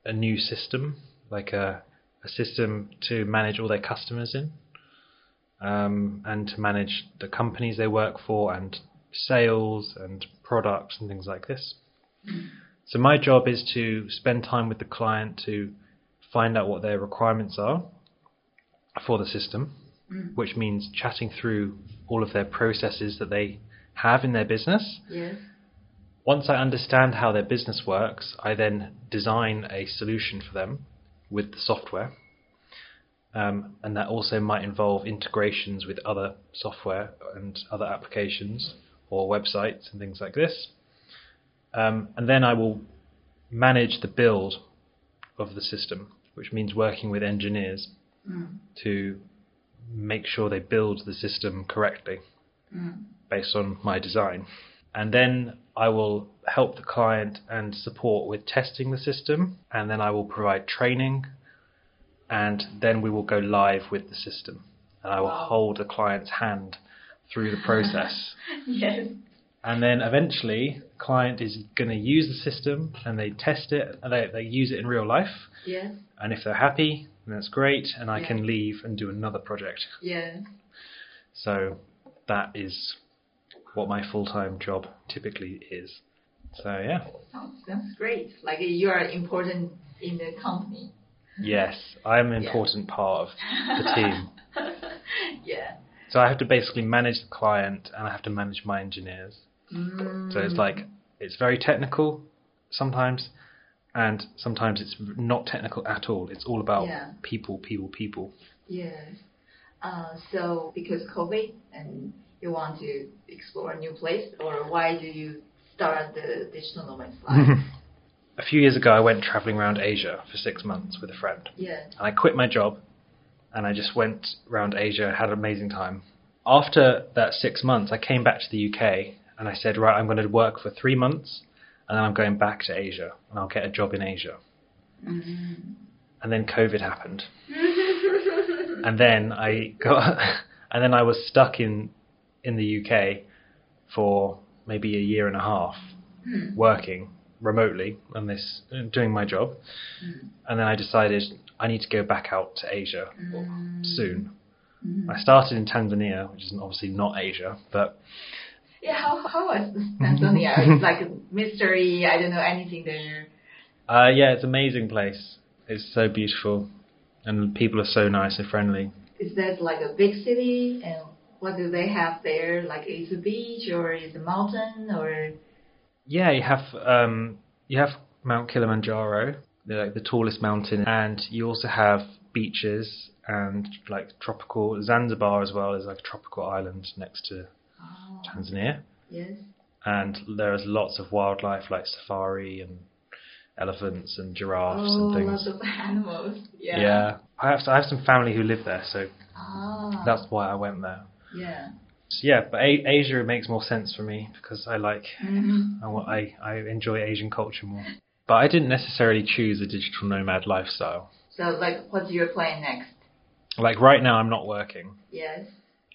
a new system, like a, a system to manage all their customers in. um, and to manage the companies they work for and sales and products and things like this. So my job is to spend time with the client to find out what their requirements are for the system, which means chatting through all of their processes that they have in their business. Yes. Once I understand how their business works, I then design a solution for them with the software. Um, and that also might involve integrations with other software and other applications or websites and things like this. Um, and then I will manage the build of the system, which means working with engineers to make sure they build the system correctly mm. based on my design. And then I will help the client and support with testing the system, and then I will provide training, and then we will go live with the system. And I will Wow. hold the client's hand through the process. Yes. and then eventually, the client is going to use the system and they test it, and they, they use it in real life. Yes. And if they're happy, then that's great, and I Yeah. can leave and do another project. Yeah. So that is what my full time job typically is. So yeah. Sounds, sounds great. Like you are important in the company. Yes, I'm an Yeah. important part of the team. yeah. So I have to basically manage the client and I have to manage my engineers. Mm. So it's like it's very technical sometimes and sometimes it's not technical at all. It's all about Yeah. people, people, people. Yes. Uh, so because COVID and you want to explore a new place, or why do you start the digital nomad life? A few years ago I went traveling around Asia for 6 months with a friend. yeah. and I quit my job and I just went around Asia, had an amazing time. After that six months, I came back to the UK and I said, right, I'm going to work for three months and then I'm going back to Asia and I'll get a job in Asia. Mm-hmm. And then COVID happened. and then I got, and then I was stuck in, in the UK for maybe a year and a half hmm. working remotely on this, doing my job. Hmm. And then I decided I need to go back out to Asia hmm. soon. I started in Tanzania, which is obviously not Asia, but Yeah. How how was Tanzania? it's like a mystery. I don't know anything there. uh, yeah, it's an amazing place. It's so beautiful, and people are so nice and friendly. Is that like a big city? And what do they have there? Like is a beach or is a mountain or? Yeah, you have um, you have Mount Kilimanjaro, the, like the tallest mountain, and you also have beaches and like tropical Zanzibar as well is like a tropical island next to Tanzania. yes. and there's lots of wildlife like safari and elephants and giraffes oh, and lots things. of animals. Yeah. Yeah, I have I have some family who live there, so Ah. that's why I went there. yeah. So yeah, but A- Asia makes more sense for me because I like hmm I, wa- I I enjoy Asian culture more. But I didn't necessarily choose a digital nomad lifestyle. So like, what's your plan next? Like right now, I'm not working, Yes.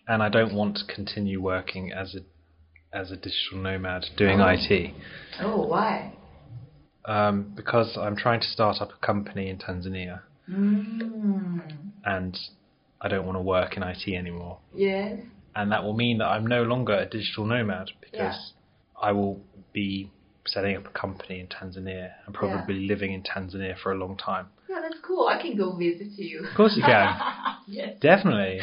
And I don't want to continue working as a as a digital nomad doing Oh. IT. Oh, why? um, because I'm trying to start up a company in Tanzania Mm. and I don't want to work in IT anymore. Yes. And that will mean that I'm no longer a digital nomad because I will be setting up a company in Tanzania and probably living in Tanzania for a long time. Yeah, that's cool. I can go visit you. Of course you can. yes. Definitely.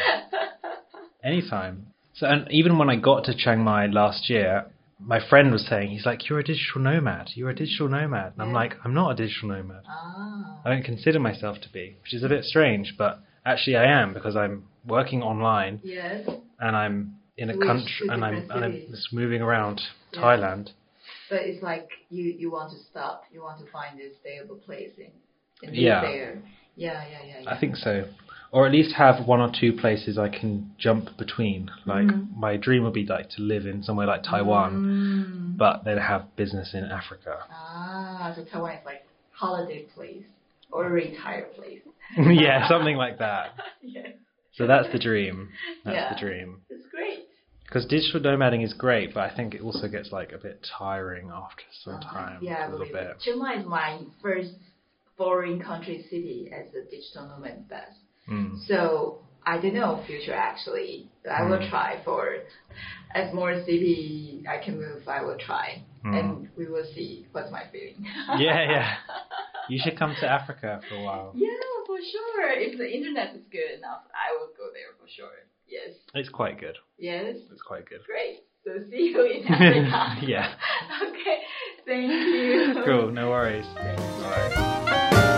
Anytime. So, and even when I got to Chiang Mai last year, my friend was saying, he's like, You're a digital nomad. You're a digital nomad. And I'm like, I'm not a digital nomad. Ah. I don't consider myself to be, which is a bit strange, but actually I am because I'm working online Yes. and I'm in a Switch country and I'm and I'm just moving around Yeah. Thailand. But it's like you you want to stop. You want to find a stable place and live Yeah. there. Yeah, yeah, yeah, yeah. I think so. Or at least have one or two places I can jump between. Like Mhm. my dream would be like to live in somewhere like Taiwan, Mm. but then have business in Africa. Ah, so Taiwan is like holiday place or a retire place. yeah, something like that. yeah, So that's the dream. That's Yeah. the dream. it's great. Because digital nomading is great, but I think it also gets like a bit tiring after some time. Uh-huh. yeah, I a little believe bit. it. Chiang Mai is my first foreign country city as a digital nomad best. Mm. So I don't know future actually. But I will Mm. try for as more city I can move. I will try, Mm. and we will see what's my feeling. Yeah, yeah. You should come to Africa for a while. yeah, for sure. If the internet is good enough, I will go there for sure. Yes, It's quite good. yes, It's quite good. great. So see you in Africa. yeah. okay, thank you. Cool. No worries. Thank. All right.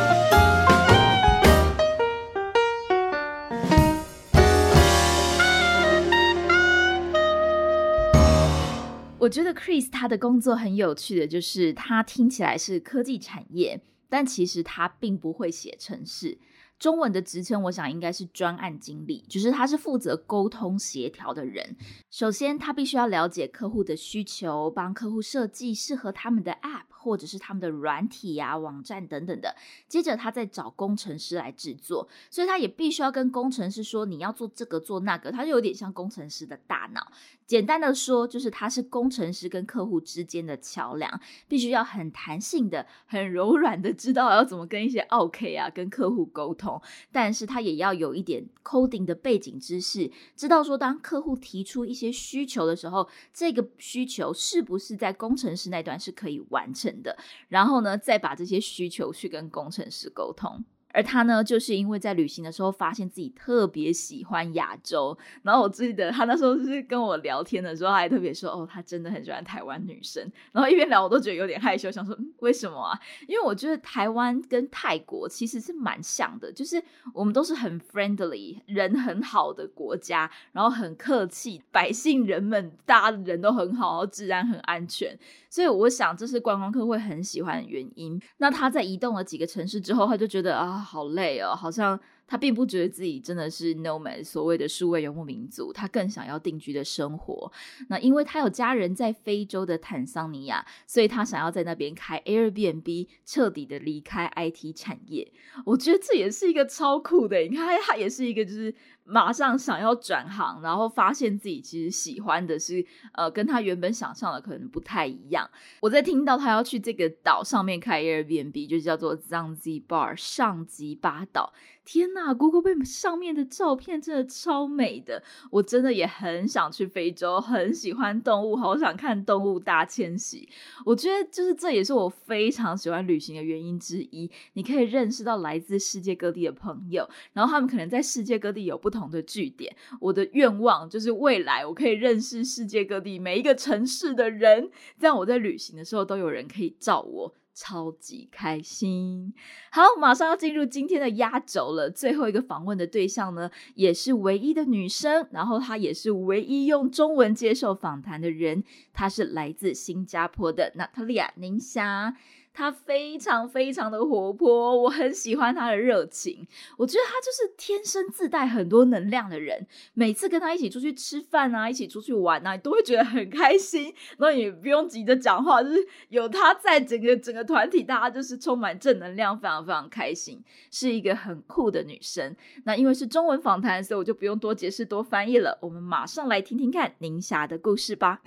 我觉得 Chris 他的工作很有趣的，就是他听起来是科技产业，但其实他并不会写程式。中文的职称，我想应该是专案经理，就是他是负责沟通协调的人。首先，他必须要了解客户的需求，帮客户设计适合他们的 App 或者是他们的软体啊、网站等等的。接着，他再找工程师来制作，所以他也必须要跟工程师说你要做这个做那个，他就有点像工程师的大脑。简单的说，就是他是工程师跟客户之间的桥梁，必须要很弹性的、很柔软的知道要怎么跟一些 OK 啊跟客户沟通，但是他也要有一点 coding 的背景知识，知道说当客户提出一些需求的时候，这个需求是不是在工程师那段是可以完成的，然后呢，再把这些需求去跟工程师沟通。而他呢，就是因为在旅行的时候发现自己特别喜欢亚洲，然后我记得他那时候就是跟我聊天的时候，还特别说，哦，他真的很喜欢台湾女生。然后一边聊，我都觉得有点害羞，想说，为什么啊？因为我觉得台湾跟泰国其实是蛮像的，就是我们都是很 friendly、人很好的国家，然后很客气，百姓人们大家人都很好，然后治安很安全。所以我想这是观光客会很喜欢的原因。那他在移动了几个城市之后，他就觉得啊，好累哦，好像他并不觉得自己真的是 nomad，所谓的数位游牧民族，他更想要定居的生活。那因为他有家人在非洲的坦桑尼亚，所以他想要在那边开 Airbnb，彻底的离开 IT 产业。我觉得这也是一个超酷的，你看他也是一个就是马上想要转行，然后发现自己其实喜欢的是呃跟他原本想象的可能不太一样。我在听到他要去这个岛上面开 Airbnb，就叫做 Zanzibar 上吉巴岛。天呐，Google 上面的照片真的超美的，我真的也很想去非洲，很喜欢动物，好想看动物大迁徙。我觉得就是这也是我非常喜欢旅行的原因之一。你可以认识到来自世界各地的朋友，然后他们可能在世界各地有不同的据点。我的愿望就是未来我可以认识世界各地每一个城市的人，这样我在旅行的时候都有人可以照我。超级开心！好，马上要进入今天的压轴了。最后一个访问的对象呢，也是唯一的女生，然后她也是唯一用中文接受访谈的人。她是来自新加坡的 Natalia 宁霞。她非常非常的活泼，我很喜欢她的热情。我觉得她就是天生自带很多能量的人。每次跟她一起出去吃饭啊，一起出去玩啊，都会觉得很开心。那也不用急着讲话，就是有她在，整个整个团体大家就是充满正能量，非常非常开心，是一个很酷的女生。那因为是中文访谈，所以我就不用多解释、多翻译了。我们马上来听听看宁霞的故事吧。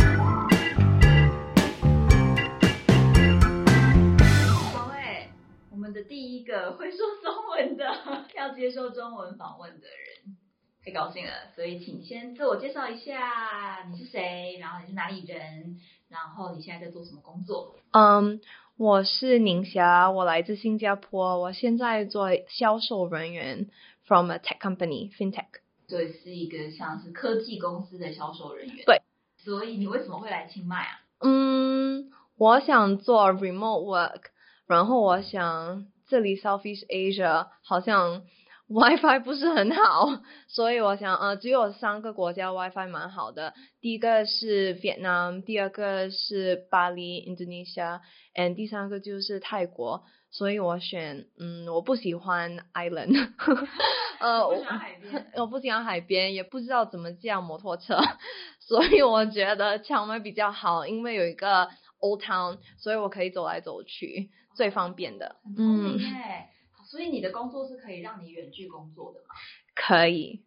们的第一个 会说中文的 要接受中文访问的人，太高兴了。所以请先自我介绍一下，你是谁？然后你是哪里人？然后你现在在做什么工作？嗯，我是宁霞，我来自新加坡，我现在做销售人员，from a tech company fintech。对，是一个像是科技公司的销售人员。对，所以你为什么会来清迈啊？嗯，我想做 remote work，然后我想这里 Southeast Asia 好像 WiFi 不是很好，所以我想呃只有三个国家 WiFi 蛮好的，第一个是 Vietnam，第二个是巴黎 Indonesia，and 第三个就是泰国。所以我选，嗯，我不喜欢 island，呃，不喜欢海边 我不喜欢海边，也不知道怎么驾摩托车，所以我觉得清迈比较好，因为有一个 old town，所以我可以走来走去，最方便的。很聪明耶。所以你的工作是可以让你远距工作的吗？可以，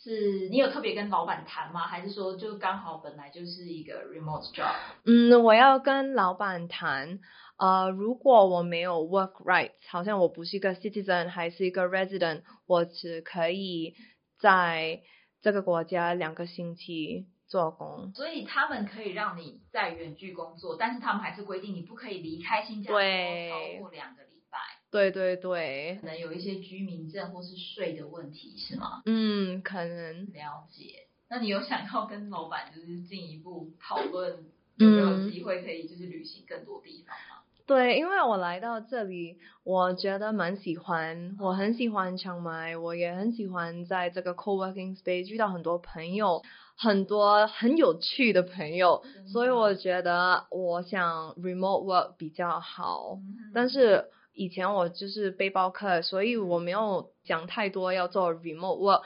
是你有特别跟老板谈吗？还是说就刚好本来就是一个 remote job？嗯，我要跟老板谈，呃，如果我没有 work rights，好像我不是一个 citizen，还是一个 resident，我只可以在这个国家两个星期做工。所以他们可以让你在远距工作，但是他们还是规定你不可以离开新加坡对超过两个礼拜，对对对可，能有一些居民证或是税的问题，是吗？嗯，可能了解。那你有想要跟老板就是进一步讨论有没有嗯机会可以就是旅行更多地方吗？对，因为我来到这里，我觉得蛮喜欢，我很喜欢 chiang mai，我也很喜欢在这个 co-working space 遇到很多朋友，很多很有趣的朋友，所以我觉得我想 remote work 比较好。嗯但是以前我就是背包客，所以我没有讲太多要做 remote work，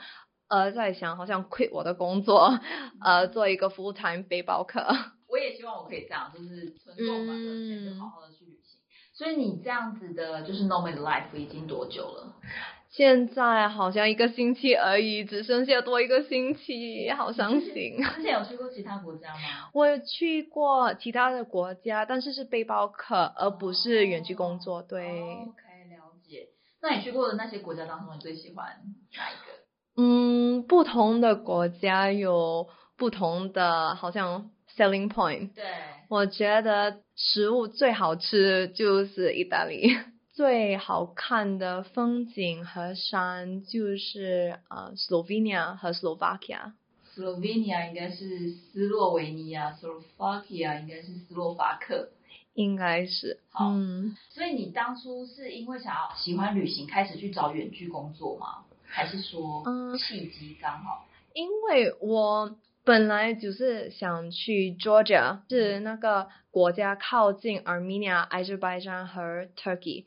呃，在想好像 quit 我的工作，呃，做一个 full time 背包客。我也希望我可以这样，就是存够满额钱就好好的去旅行。所以你这样子的，就是 nomad life 已经多久了？现在好像一个星期而已，只剩下多一个星期，好伤心。之前有去过其他国家吗？我有去过其他的国家，但是是背包客，而不是远距工作。对，哦 OK，了解。那你去过的那些国家当中，你最喜欢哪一个？嗯，不同的国家有不同的好像 selling point。对，我觉得食物最好吃就是意大利，最好看的风景和山就是呃 Slovenia 和 Slovakia。Slovenia 应该是斯洛维尼亚，Slovakia 应该是斯洛伐克。应该是，好嗯，所以你当初是因为想要喜欢旅行，开始去找远距工作吗？还是说嗯契机刚好？因为我本来就是想去 Georgia，是那个国家靠近 Armenia、Azerbaijan 和 Turkey。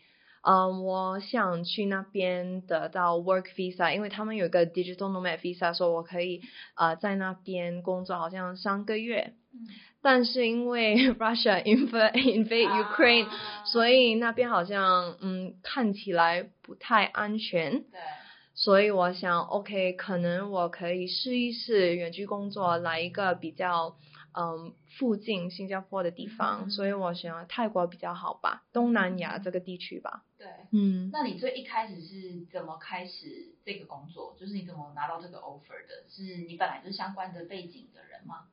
嗯，我想去那边得到 work visa，因为他们有一个 digital nomad visa，说我可以呃在那边工作，好像三个月。嗯 但是因为 Russia invade invade Ukraine，、啊所以那边好像嗯看起来不太安全。对，所以我想，OK，可能我可以试一试远距工作，来一个比较嗯附近新加坡的地方。嗯所以我想泰国比较好吧，东南亚这个地区吧。对。嗯，那你最一开始是怎么开始这个工作？就是你怎么拿到这个 offer 的？是你本来就是相关的背景的人吗？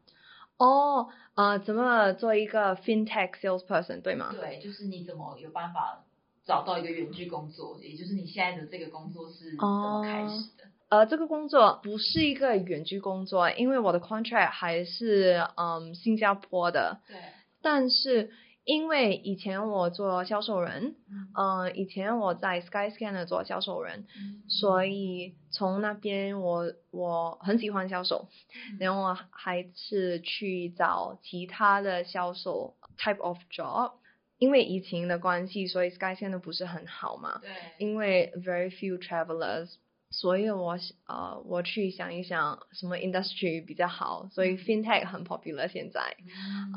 哦，呃，怎么做一个 FinTech salesperson 对吗？对，就是你怎么有办法找到一个远距工作？也就是你现在的这个工作是怎么开始的？呃，这个工作不是一个远距工作，因为我的 contract 还是嗯新加坡的，对，但是因为以前我做销售人，嗯嗯、以前我在 Skyscanner 做销售人，嗯所以从那边我我很喜欢销售，嗯然后我还是去找其他的销售 type of job。因为疫情的关系，所以 Skyscanner 不是很好嘛。对，因为 very few travelers，所以我呃我去想一想，什么 industry 比较好，所以 fintech 很 popular 现在。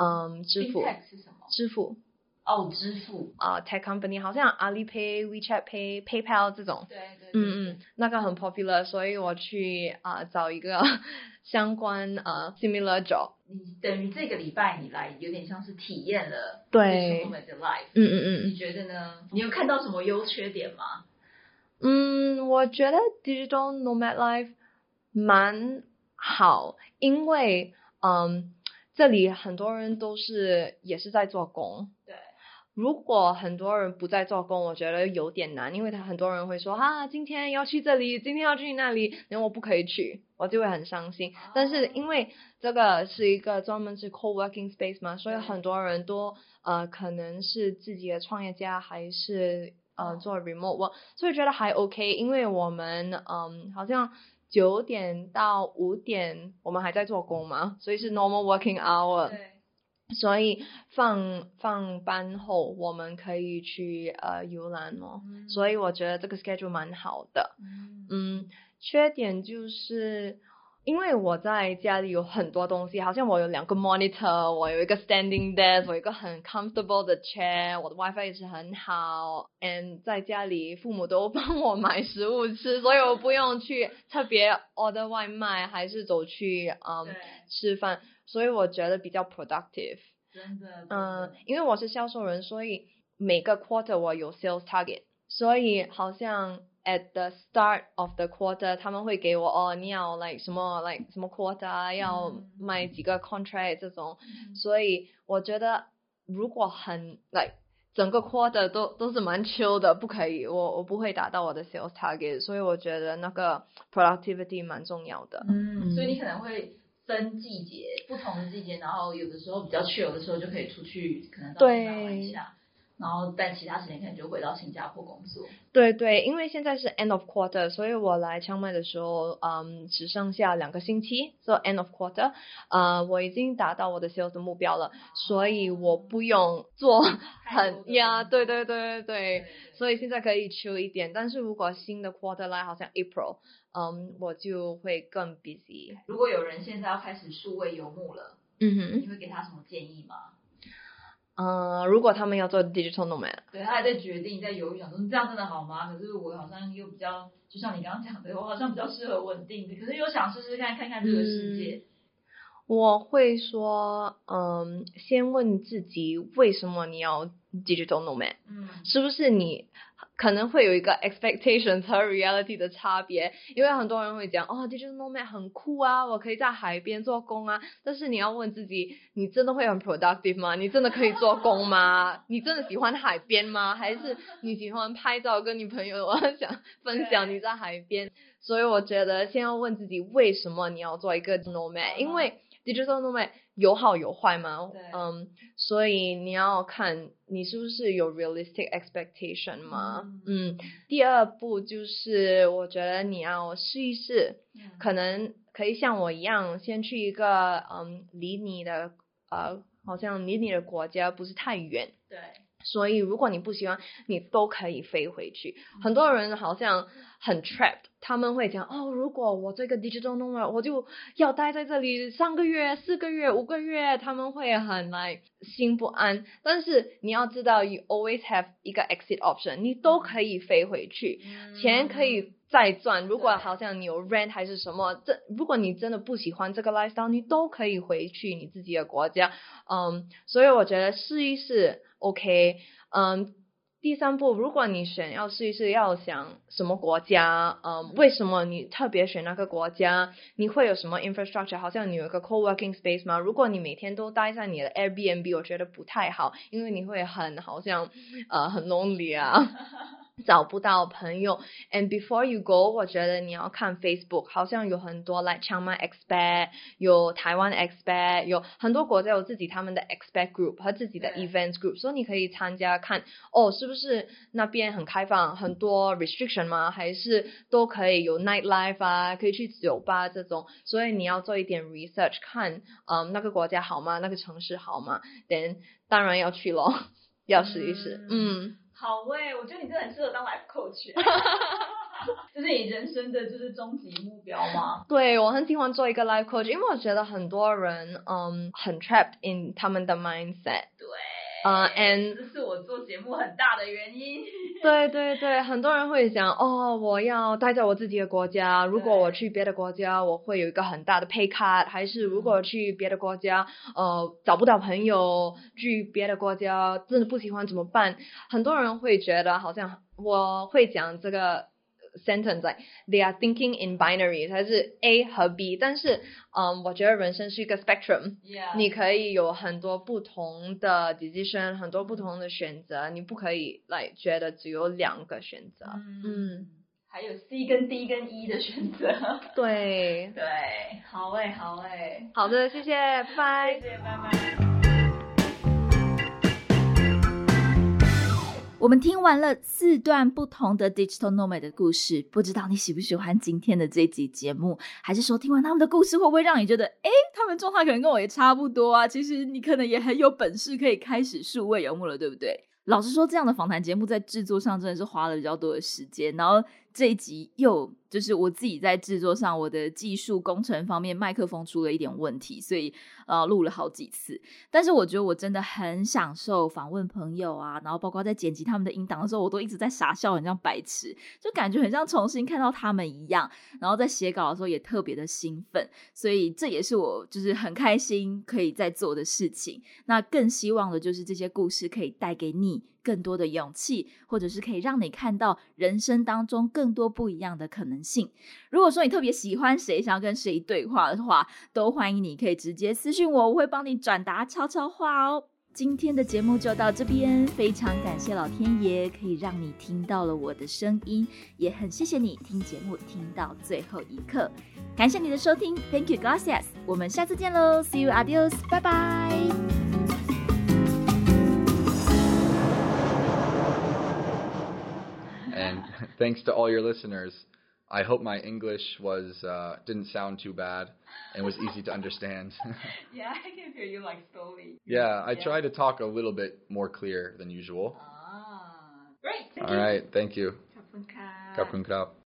嗯，支付，支付，哦，支付，啊，tech company 好像 Alipay、WeChat、PayPayPal 这种。对对。嗯嗯。那个很 popular，所以我去啊找一个 相关呃 similar job。你等于这个礼拜以来有点像是体验了。对。嗯嗯嗯。你觉得呢？你有看到什么优缺点吗？嗯，我觉得 digital nomad life 蛮好，因为嗯，这里很多人都是也是在做工。对，如果很多人不在做工，我觉得有点难，因为他很多人会说啊，今天要去这里，今天要去那里，然后我不可以去，我就会很伤心。但是因为这个是一个专门是 co-working space 嘛，所以很多人都呃可能是自己的创业家，还是呃哦做 remote work，所以觉得还 OK，因为我们嗯好像九点到五点我们还在做工嘛，所以是 normal working hour。对，所以放放班后，我们可以去呃游览哦。嗯所以我觉得这个 schedule 蛮好的。嗯嗯，缺点就是因为我在家里有很多东西，好像我有两个 monitor，我有一个 standing desk，我有一个很 comfortable 的 chair，我的 WiFi 也是很好，and 在家里父母都帮我买食物吃，所以我不用去特别 order 外卖，还是走去嗯对，吃饭，所以我觉得比较 productive。真的，嗯，因为我是销售人，所以每个 quarter 我有 sales target，所以好像 at the start of the quarter，他们会给我哦，你要 like 什么 like 什么 quarter，要卖几个 contract 这种，所以我觉得如果很 like 整个 quarter 都都是蛮 chill 的，不可以，我我不会达到我的 sales target，所以我觉得那个 productivity 蛮重要的。嗯，所以你可能会分季节，不同的季节，然后有的时候比较 chill 的时候就可以出去，可能到处玩一下。然后但其他时间可能就回到新加坡工作。对对，因为现在是 end of quarter，所以我来清迈的时候，嗯，只剩下两个星期做 end of quarter，呃，我已经达到我的 sales 目标了，所以我不用做很呀，对对对对对，所以现在可以 chill 一点。但是如果新的 quarter 来，好像 April，嗯，我就会更 busy。如果有人现在要开始数位游牧了，嗯哼，你会给他什么建议吗？嗯，如果他们要做 digital nomad，对他还在决定，在犹豫，想说这样真的好吗？可是我好像又比较，就像你刚刚讲的，我好像比较适合稳定的，可是又想试试看看看这个世界。我会说，嗯，先问自己为什么你要 digital nomad，嗯，是不是你？可能会有一个 expectations 和 reality 的差别，因为很多人会讲，哦，digital nomad 很酷啊，我可以在海边做工啊。但是你要问自己，你真的会很 productive 吗？你真的可以做工吗？你真的喜欢海边吗？还是你喜欢拍照跟你朋友 想分享你在海边？所以我觉得先要问自己，为什么你要做一个 nomad？因为 digital nomad 有好有坏嘛，嗯，所以你要看你是不是有 realistic expectation 嘛，嗯，第二步就是我觉得你要试一试，可能可以像我一样，先去一个嗯离你的呃好像离你的国家不是太远，对。所以，如果你不喜欢，你都可以飞回去。很多人好像很 trapped，他们会讲哦，如果我这个 digital nomad，我就要待在这里三个月、四个月、五个月，他们会很来心不安。但是你要知道，you always have 一个 exit option，你都可以飞回去，钱可以再赚。如果好像你有 rent 还是什么，这如果你真的不喜欢这个 lifestyle，你都可以回去你自己的国家。嗯，所以我觉得试一试。OK，嗯，第三步，如果你选要试一试，要想什么国家，嗯，为什么你特别选那个国家？你会有什么 infrastructure？好像你有一个 co-working space 吗？如果你每天都待在你的 Airbnb，我觉得不太好，因为你会很好像呃很 lonely 啊。找不到朋友，and before you go，我觉得你要看 Facebook，好像有很多 like China expert，有台湾 expert，有很多国家有自己他们的 expert group 和自己的 events group，所以你可以参加看，哦，是不是那边很开放，很多 restriction 吗？还是都可以有 night life 啊，可以去酒吧这种，所以你要做一点 research，看，嗯，那个国家好吗？那个城市好吗？then 当然要去咯，要试一试，嗯。好喂，我觉得你真的很适合当 life coach，这是你人生的就是终极目标吗？对，我很喜欢做一个 life coach，因为我觉得很多人嗯很 trapped in 他们的 mindset。对。啊，and 这是我做节目很大的原因。对对对，很多人会想，哦，我要待在我自己的国家，如果我去别的国家，我会有一个很大的 pay cut，还是如果去别的国家，呃，找不到朋友，去别的国家真的不喜欢怎么办？很多人会觉得好像我会讲这个。Sentence like they are thinking in binary，它是 A 和 B，但是嗯，我觉得人生是一个 spectrum，你可以有很多不同的 decision，很多不同的选择，你不可以来觉得只有两个选择，嗯，还有 C 跟 D 跟 E 的选择，对。对，好诶好诶，好的，谢谢，拜拜，谢谢，拜拜。我们听完了四段不同的 digital nomad 的故事，不知道你喜不喜欢今天的这集节目？还是说听完他们的故事，会不会让你觉得，哎，他们状态可能跟我也差不多啊？其实你可能也很有本事，可以开始数位游牧了，对不对？老实说，这样的访谈节目在制作上真的是花了比较多的时间，然后。这一集又就是我自己在制作上，我的技术工程方面麦克风出了一点问题，所以呃录了好几次。但是我觉得我真的很享受访问朋友啊，然后包括在剪辑他们的音档的时候，我都一直在傻笑，很像白痴，就感觉很像重新看到他们一样。然后在写稿的时候也特别的兴奋，所以这也是我就是很开心可以在做的事情。那更希望的就是这些故事可以带给你。更多的勇气，或者是可以让你看到人生当中更多不一样的可能性。如果说你特别喜欢谁，想要跟谁对话的话，都欢迎你可以直接私信我，我会帮你转达悄悄话哦。今天的节目就到这边，非常感谢老天爷可以让你听到了我的声音，也很谢谢你听节目听到最后一刻，感谢你的收听，Thank you, gracias，我们下次见喽，See you, adios，拜拜。thanks to all your listeners. I hope my English was uh, didn't sound too bad and was easy to understand. yeah, I can hear you like slowly. yeah, I try to talk a little bit more clear than usual. Ah, great. Thank All you. right, thank you. ขอบคุณค่ะ Kapun krap.